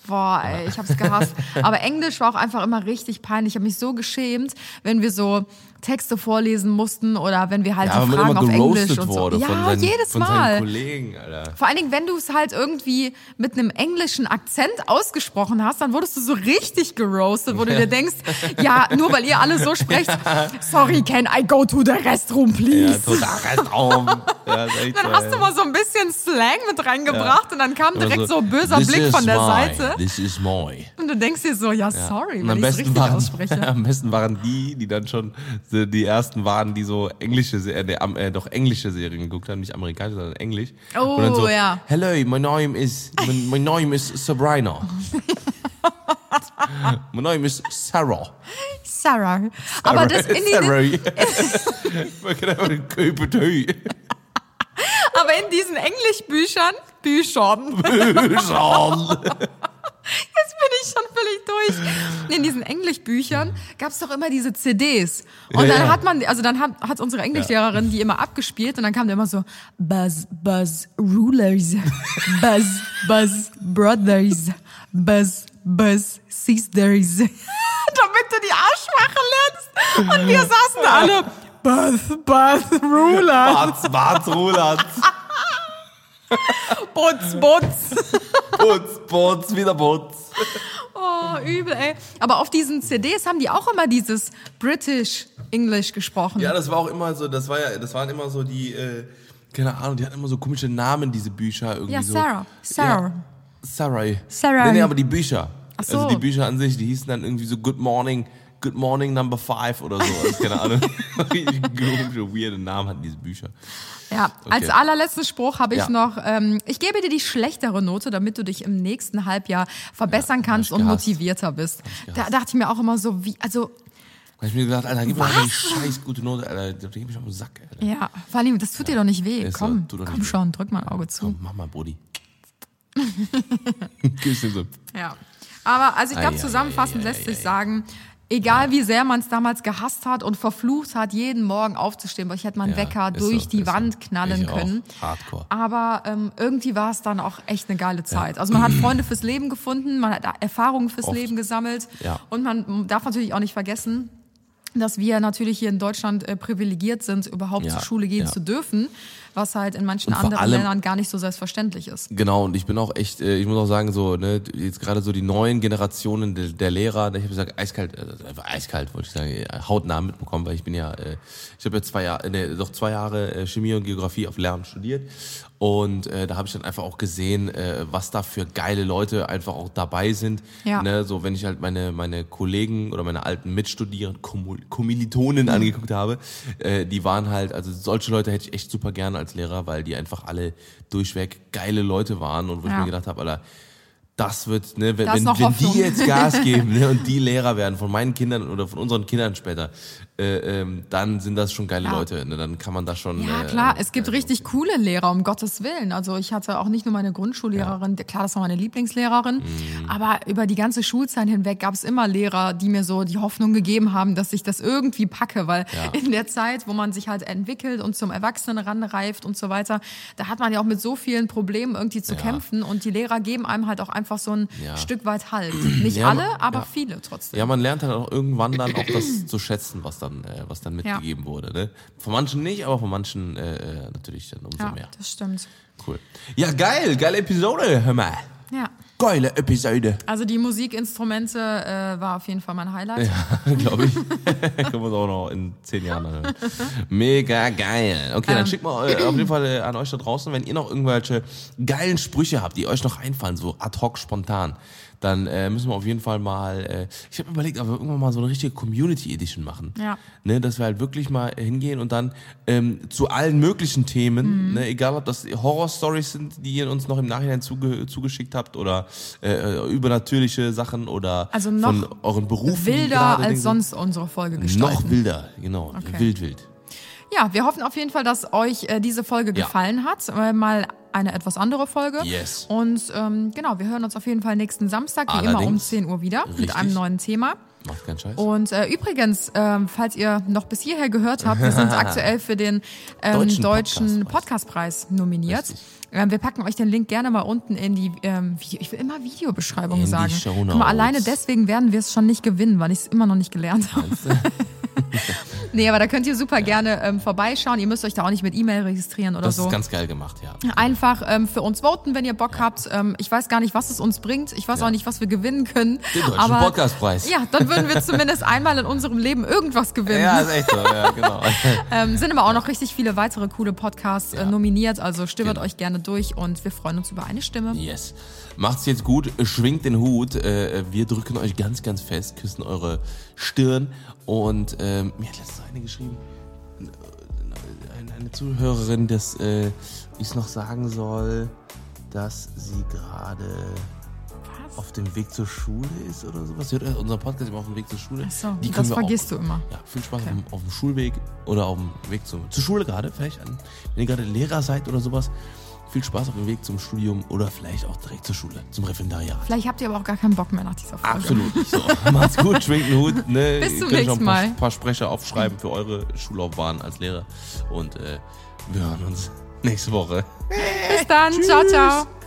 Boah, ey, ich hab's gehasst. Aber Englisch war auch einfach immer richtig peinlich. Ich habe mich so geschämt, wenn wir so Texte vorlesen mussten oder wenn wir halt Ja, die Fragen auf Englisch und so. Ja, von, seinen, jedes Mal. Kollegen. Vor allen Dingen, wenn du es halt irgendwie mit einem englischen Akzent ausgesprochen hast, dann wurdest du so richtig geroastet, wo du dir denkst, ja, nur weil ihr alle so sprecht, *laughs* sorry, can I go to the restroom, Ja, please? total Restroom. ja, dann hast du mal so ein bisschen Slang mit reingebracht und dann kam direkt so, so, ein böser "This Blick von der my." Seite. this is my. Und du denkst dir so, ja, sorry, wenn am ich richtig waren, ausspreche. *laughs* am besten waren die, die dann schon die ersten waren, die so englische, äh, äh, doch englische Serien geguckt haben, nicht amerikanische, sondern englisch. Oh, Und dann so, ja. Hello, my name is, my, my name is Sabrina. *laughs* my name is Sarah. Sarah. Aber das in diesen, Sarah. *laughs* Man kann einfach den Köpe tun. aber in diesen Englischbüchern, Büchern, Schauen. *laughs* Jetzt bin ich schon völlig durch. In diesen Englischbüchern gab es doch immer diese CDs. Und Ja, dann ja. hat man, also dann hat, hat unsere Englischlehrerin die immer abgespielt und dann kam da immer so Buzz, Buzz, Rulers, Buzz, Buzz, Brothers, Buzz, Buzz, Sisters. *laughs* Damit du die Arschwache lernst. Und wir saßen da alle Buzz, Buzz, Ruler, Bart's, Bart's, Roland. *laughs* Butz, Butz. Putz, Putz, wieder Putz. Oh, übel, ey. Aber auf diesen CDs haben die auch immer dieses British English gesprochen. Ja, das war auch immer so, das war ja, das waren immer so die, äh, keine Ahnung, die hatten immer so komische Namen, diese Bücher irgendwie Ja, so. Sarah. Sarah. Ja, Sarah. Sarah. Nee, nee, aber die Bücher. Ach so. Also die Bücher an sich, die hießen dann irgendwie so Good Morning, Good Morning Number Five oder so. Also, keine Ahnung. *laughs* Komische, weirde Namen hatten diese Bücher. Ja, als Okay. allerletzten Spruch habe ich Ja. noch, ähm, ich gebe dir die schlechtere Note, damit du dich im nächsten Halbjahr verbessern kannst ich und motivierter bist. ich Da dachte ich mir auch immer so, wie, also, Da hab ich mir gedacht, Alter, gib mir mal die Was? scheiß gute Note, Alter. Da gib mich auf den Sack, Alter. ja, vor allem, das tut dir doch nicht weh. So, komm, doch komm weh. schon, drück mal ein Auge zu. Komm, mach mal. Küsschen *laughs* *laughs* so. Ja. Aber also ich glaube, zusammenfassend lässt sich sagen, egal wie sehr man es damals gehasst hat und verflucht hat, jeden Morgen aufzustehen, weil ich hätte meinen Ja, Wecker durch so, die ist so. Wand knallen Ich auch. können. Hardcore. Aber ähm, irgendwie war es dann auch echt eine geile Zeit. Also man hat *clears throat* Freunde fürs Leben gefunden, man hat Erfahrungen fürs Oft. Leben gesammelt. Ja. Und man darf natürlich auch nicht vergessen, dass wir natürlich hier in Deutschland äh, privilegiert sind, überhaupt Ja, zur Schule gehen ja. zu dürfen, was halt in manchen anderen allem- Ländern gar nicht so selbstverständlich ist. Genau, und ich bin auch echt, äh, ich muss auch sagen, so, ne, jetzt gerade so die neuen Generationen der, der Lehrer, ich habe gesagt, eiskalt, einfach eiskalt, wollte ich sagen, äh, hautnah mitbekommen, weil ich bin ja, ich habe ja zwei Jahre, ne, doch zwei Jahre Chemie und Geografie auf Lehramt studiert. Und äh, da habe ich dann einfach auch gesehen, äh, was da für geile Leute einfach auch dabei sind. Ja. Ne, so wenn ich halt meine meine Kollegen oder meine alten Mitstudierenden, Kommil- Kommilitonen angeguckt habe, äh, die waren halt, also solche Leute hätte ich echt super gerne als Lehrer, weil die einfach alle durchweg geile Leute waren und wo ich Ja. mir gedacht habe, Alter, das wird, ne, wenn, wenn, wenn die jetzt Gas geben ne, *laughs* und die Lehrer werden von meinen Kindern oder von unseren Kindern später, äh, ähm, dann sind das schon geile Ja. Leute. Ne, dann kann man das schon. Ja, äh, klar, es gibt also, richtig coole Lehrer, um Gottes Willen. Also ich hatte auch nicht nur meine Grundschullehrerin, klar, das war meine Lieblingslehrerin, Mhm. aber über die ganze Schulzeit hinweg gab es immer Lehrer, die mir so die Hoffnung gegeben haben, dass ich das irgendwie packe, weil Ja. in der Zeit, wo man sich halt entwickelt und zum Erwachsenen ranreift und so weiter, da hat man ja auch mit so vielen Problemen irgendwie zu Ja. kämpfen und die Lehrer geben einem halt auch einfach so ein Ja. Stück weit Halt. *clears throat* Nicht Ja, alle, man- aber ja. viele trotzdem. Ja, man lernt halt auch irgendwann dann auch das zu schätzen, was dann, äh, was dann Ja. mitgegeben wurde. Ne? Von manchen nicht, aber von manchen äh, äh, natürlich dann umso Ja, mehr. das stimmt. Cool. Ja, geil, geile Episode, hör mal. Ja. Geile Episode. Also die Musikinstrumente äh, war auf jeden Fall mein Highlight. *laughs* Glaube ich. *laughs* Können wir uns auch noch in zehn Jahren anhören. Mega geil. Okay, dann Ähm. schickt mal äh, auf jeden Fall äh, an euch da draußen, wenn ihr noch irgendwelche geilen Sprüche habt, die euch noch einfallen, so ad hoc spontan, dann äh, müssen wir auf jeden Fall mal, äh, ich habe überlegt, ob wir irgendwann mal so eine richtige Community Edition machen. Ja. Ne, dass wir halt wirklich mal hingehen und dann ähm, zu allen möglichen Themen, Mhm. ne, egal ob das Horror-Stories sind, die ihr uns noch im Nachhinein zuge zugeschickt habt oder äh, übernatürliche Sachen oder Also noch von euren Berufen. Wilder als sonst unsere Folge gestalten. Noch wilder, genau. Okay. Wild, wild. Ja, wir hoffen auf jeden Fall, dass euch äh, diese Folge Ja. gefallen hat. Äh, mal eine etwas andere Folge. Yes. Und ähm, genau, wir hören uns auf jeden Fall nächsten Samstag, wie immer um Allerdings. 10 Uhr wieder, mit Richtig. einem neuen Thema. Macht keinen Scheiß. Und äh, übrigens, ähm, falls ihr noch bis hierher gehört habt, wir sind *laughs* aktuell für den ähm, Deutschen deutschen, Podcastpreis. Podcastpreis nominiert. Ähm, wir packen euch den Link gerne mal unten in die, ähm, Video, ich will immer Videobeschreibung In die sagen. Shownotes. Guck mal, alleine deswegen werden wir es schon nicht gewinnen, weil ich es immer noch nicht gelernt habe. *laughs* *laughs* nee, aber da könnt ihr super gerne ähm, vorbeischauen. Ihr müsst euch da auch nicht mit E-Mail registrieren oder Das so. ist ganz geil gemacht, ja. Einfach ähm, für uns voten, wenn ihr Bock habt. Ähm, ich weiß gar nicht, was es uns bringt. Ich weiß Ja. auch nicht, was wir gewinnen können. Den Deutschen aber Podcastpreis. Ja, dann würden wir zumindest einmal in unserem Leben irgendwas gewinnen. Ja, ist echt so, ja, genau. *laughs* Ähm, sind aber auch noch richtig viele weitere coole Podcasts äh, Ja. nominiert. Also stimmt Genau. euch gerne durch und wir freuen uns über eine Stimme. Yes. Macht's jetzt gut, schwingt den Hut. Äh, wir drücken euch ganz, ganz fest, küssen eure Stirn. Und ähm, mir hat letztens eine geschrieben, eine, eine Zuhörerin, dass äh, ich noch sagen soll, dass sie gerade auf dem Weg zur Schule ist oder sowas. Hört unser Podcast immer auf dem Weg zur Schule. Ach so, Die das vergisst auch, du immer. Ja, viel Spaß Okay. auf, dem, auf dem Schulweg oder auf dem Weg zum, zur Schule gerade, vielleicht. An, wenn ihr gerade Lehrer seid oder sowas. Viel Spaß auf dem Weg zum Studium oder vielleicht auch direkt zur Schule, zum Referendariat. Vielleicht habt ihr aber auch gar keinen Bock mehr nach dieser Folge. Absolut nicht *laughs* so. Macht's gut, schwingt den Hut. Ne? Bis zum nächsten ein paar, Mal. paar Sprecher aufschreiben für eure Schullaufbahn als Lehrer. Und äh, wir hören uns nächste Woche. Bis dann. Ciao, ciao.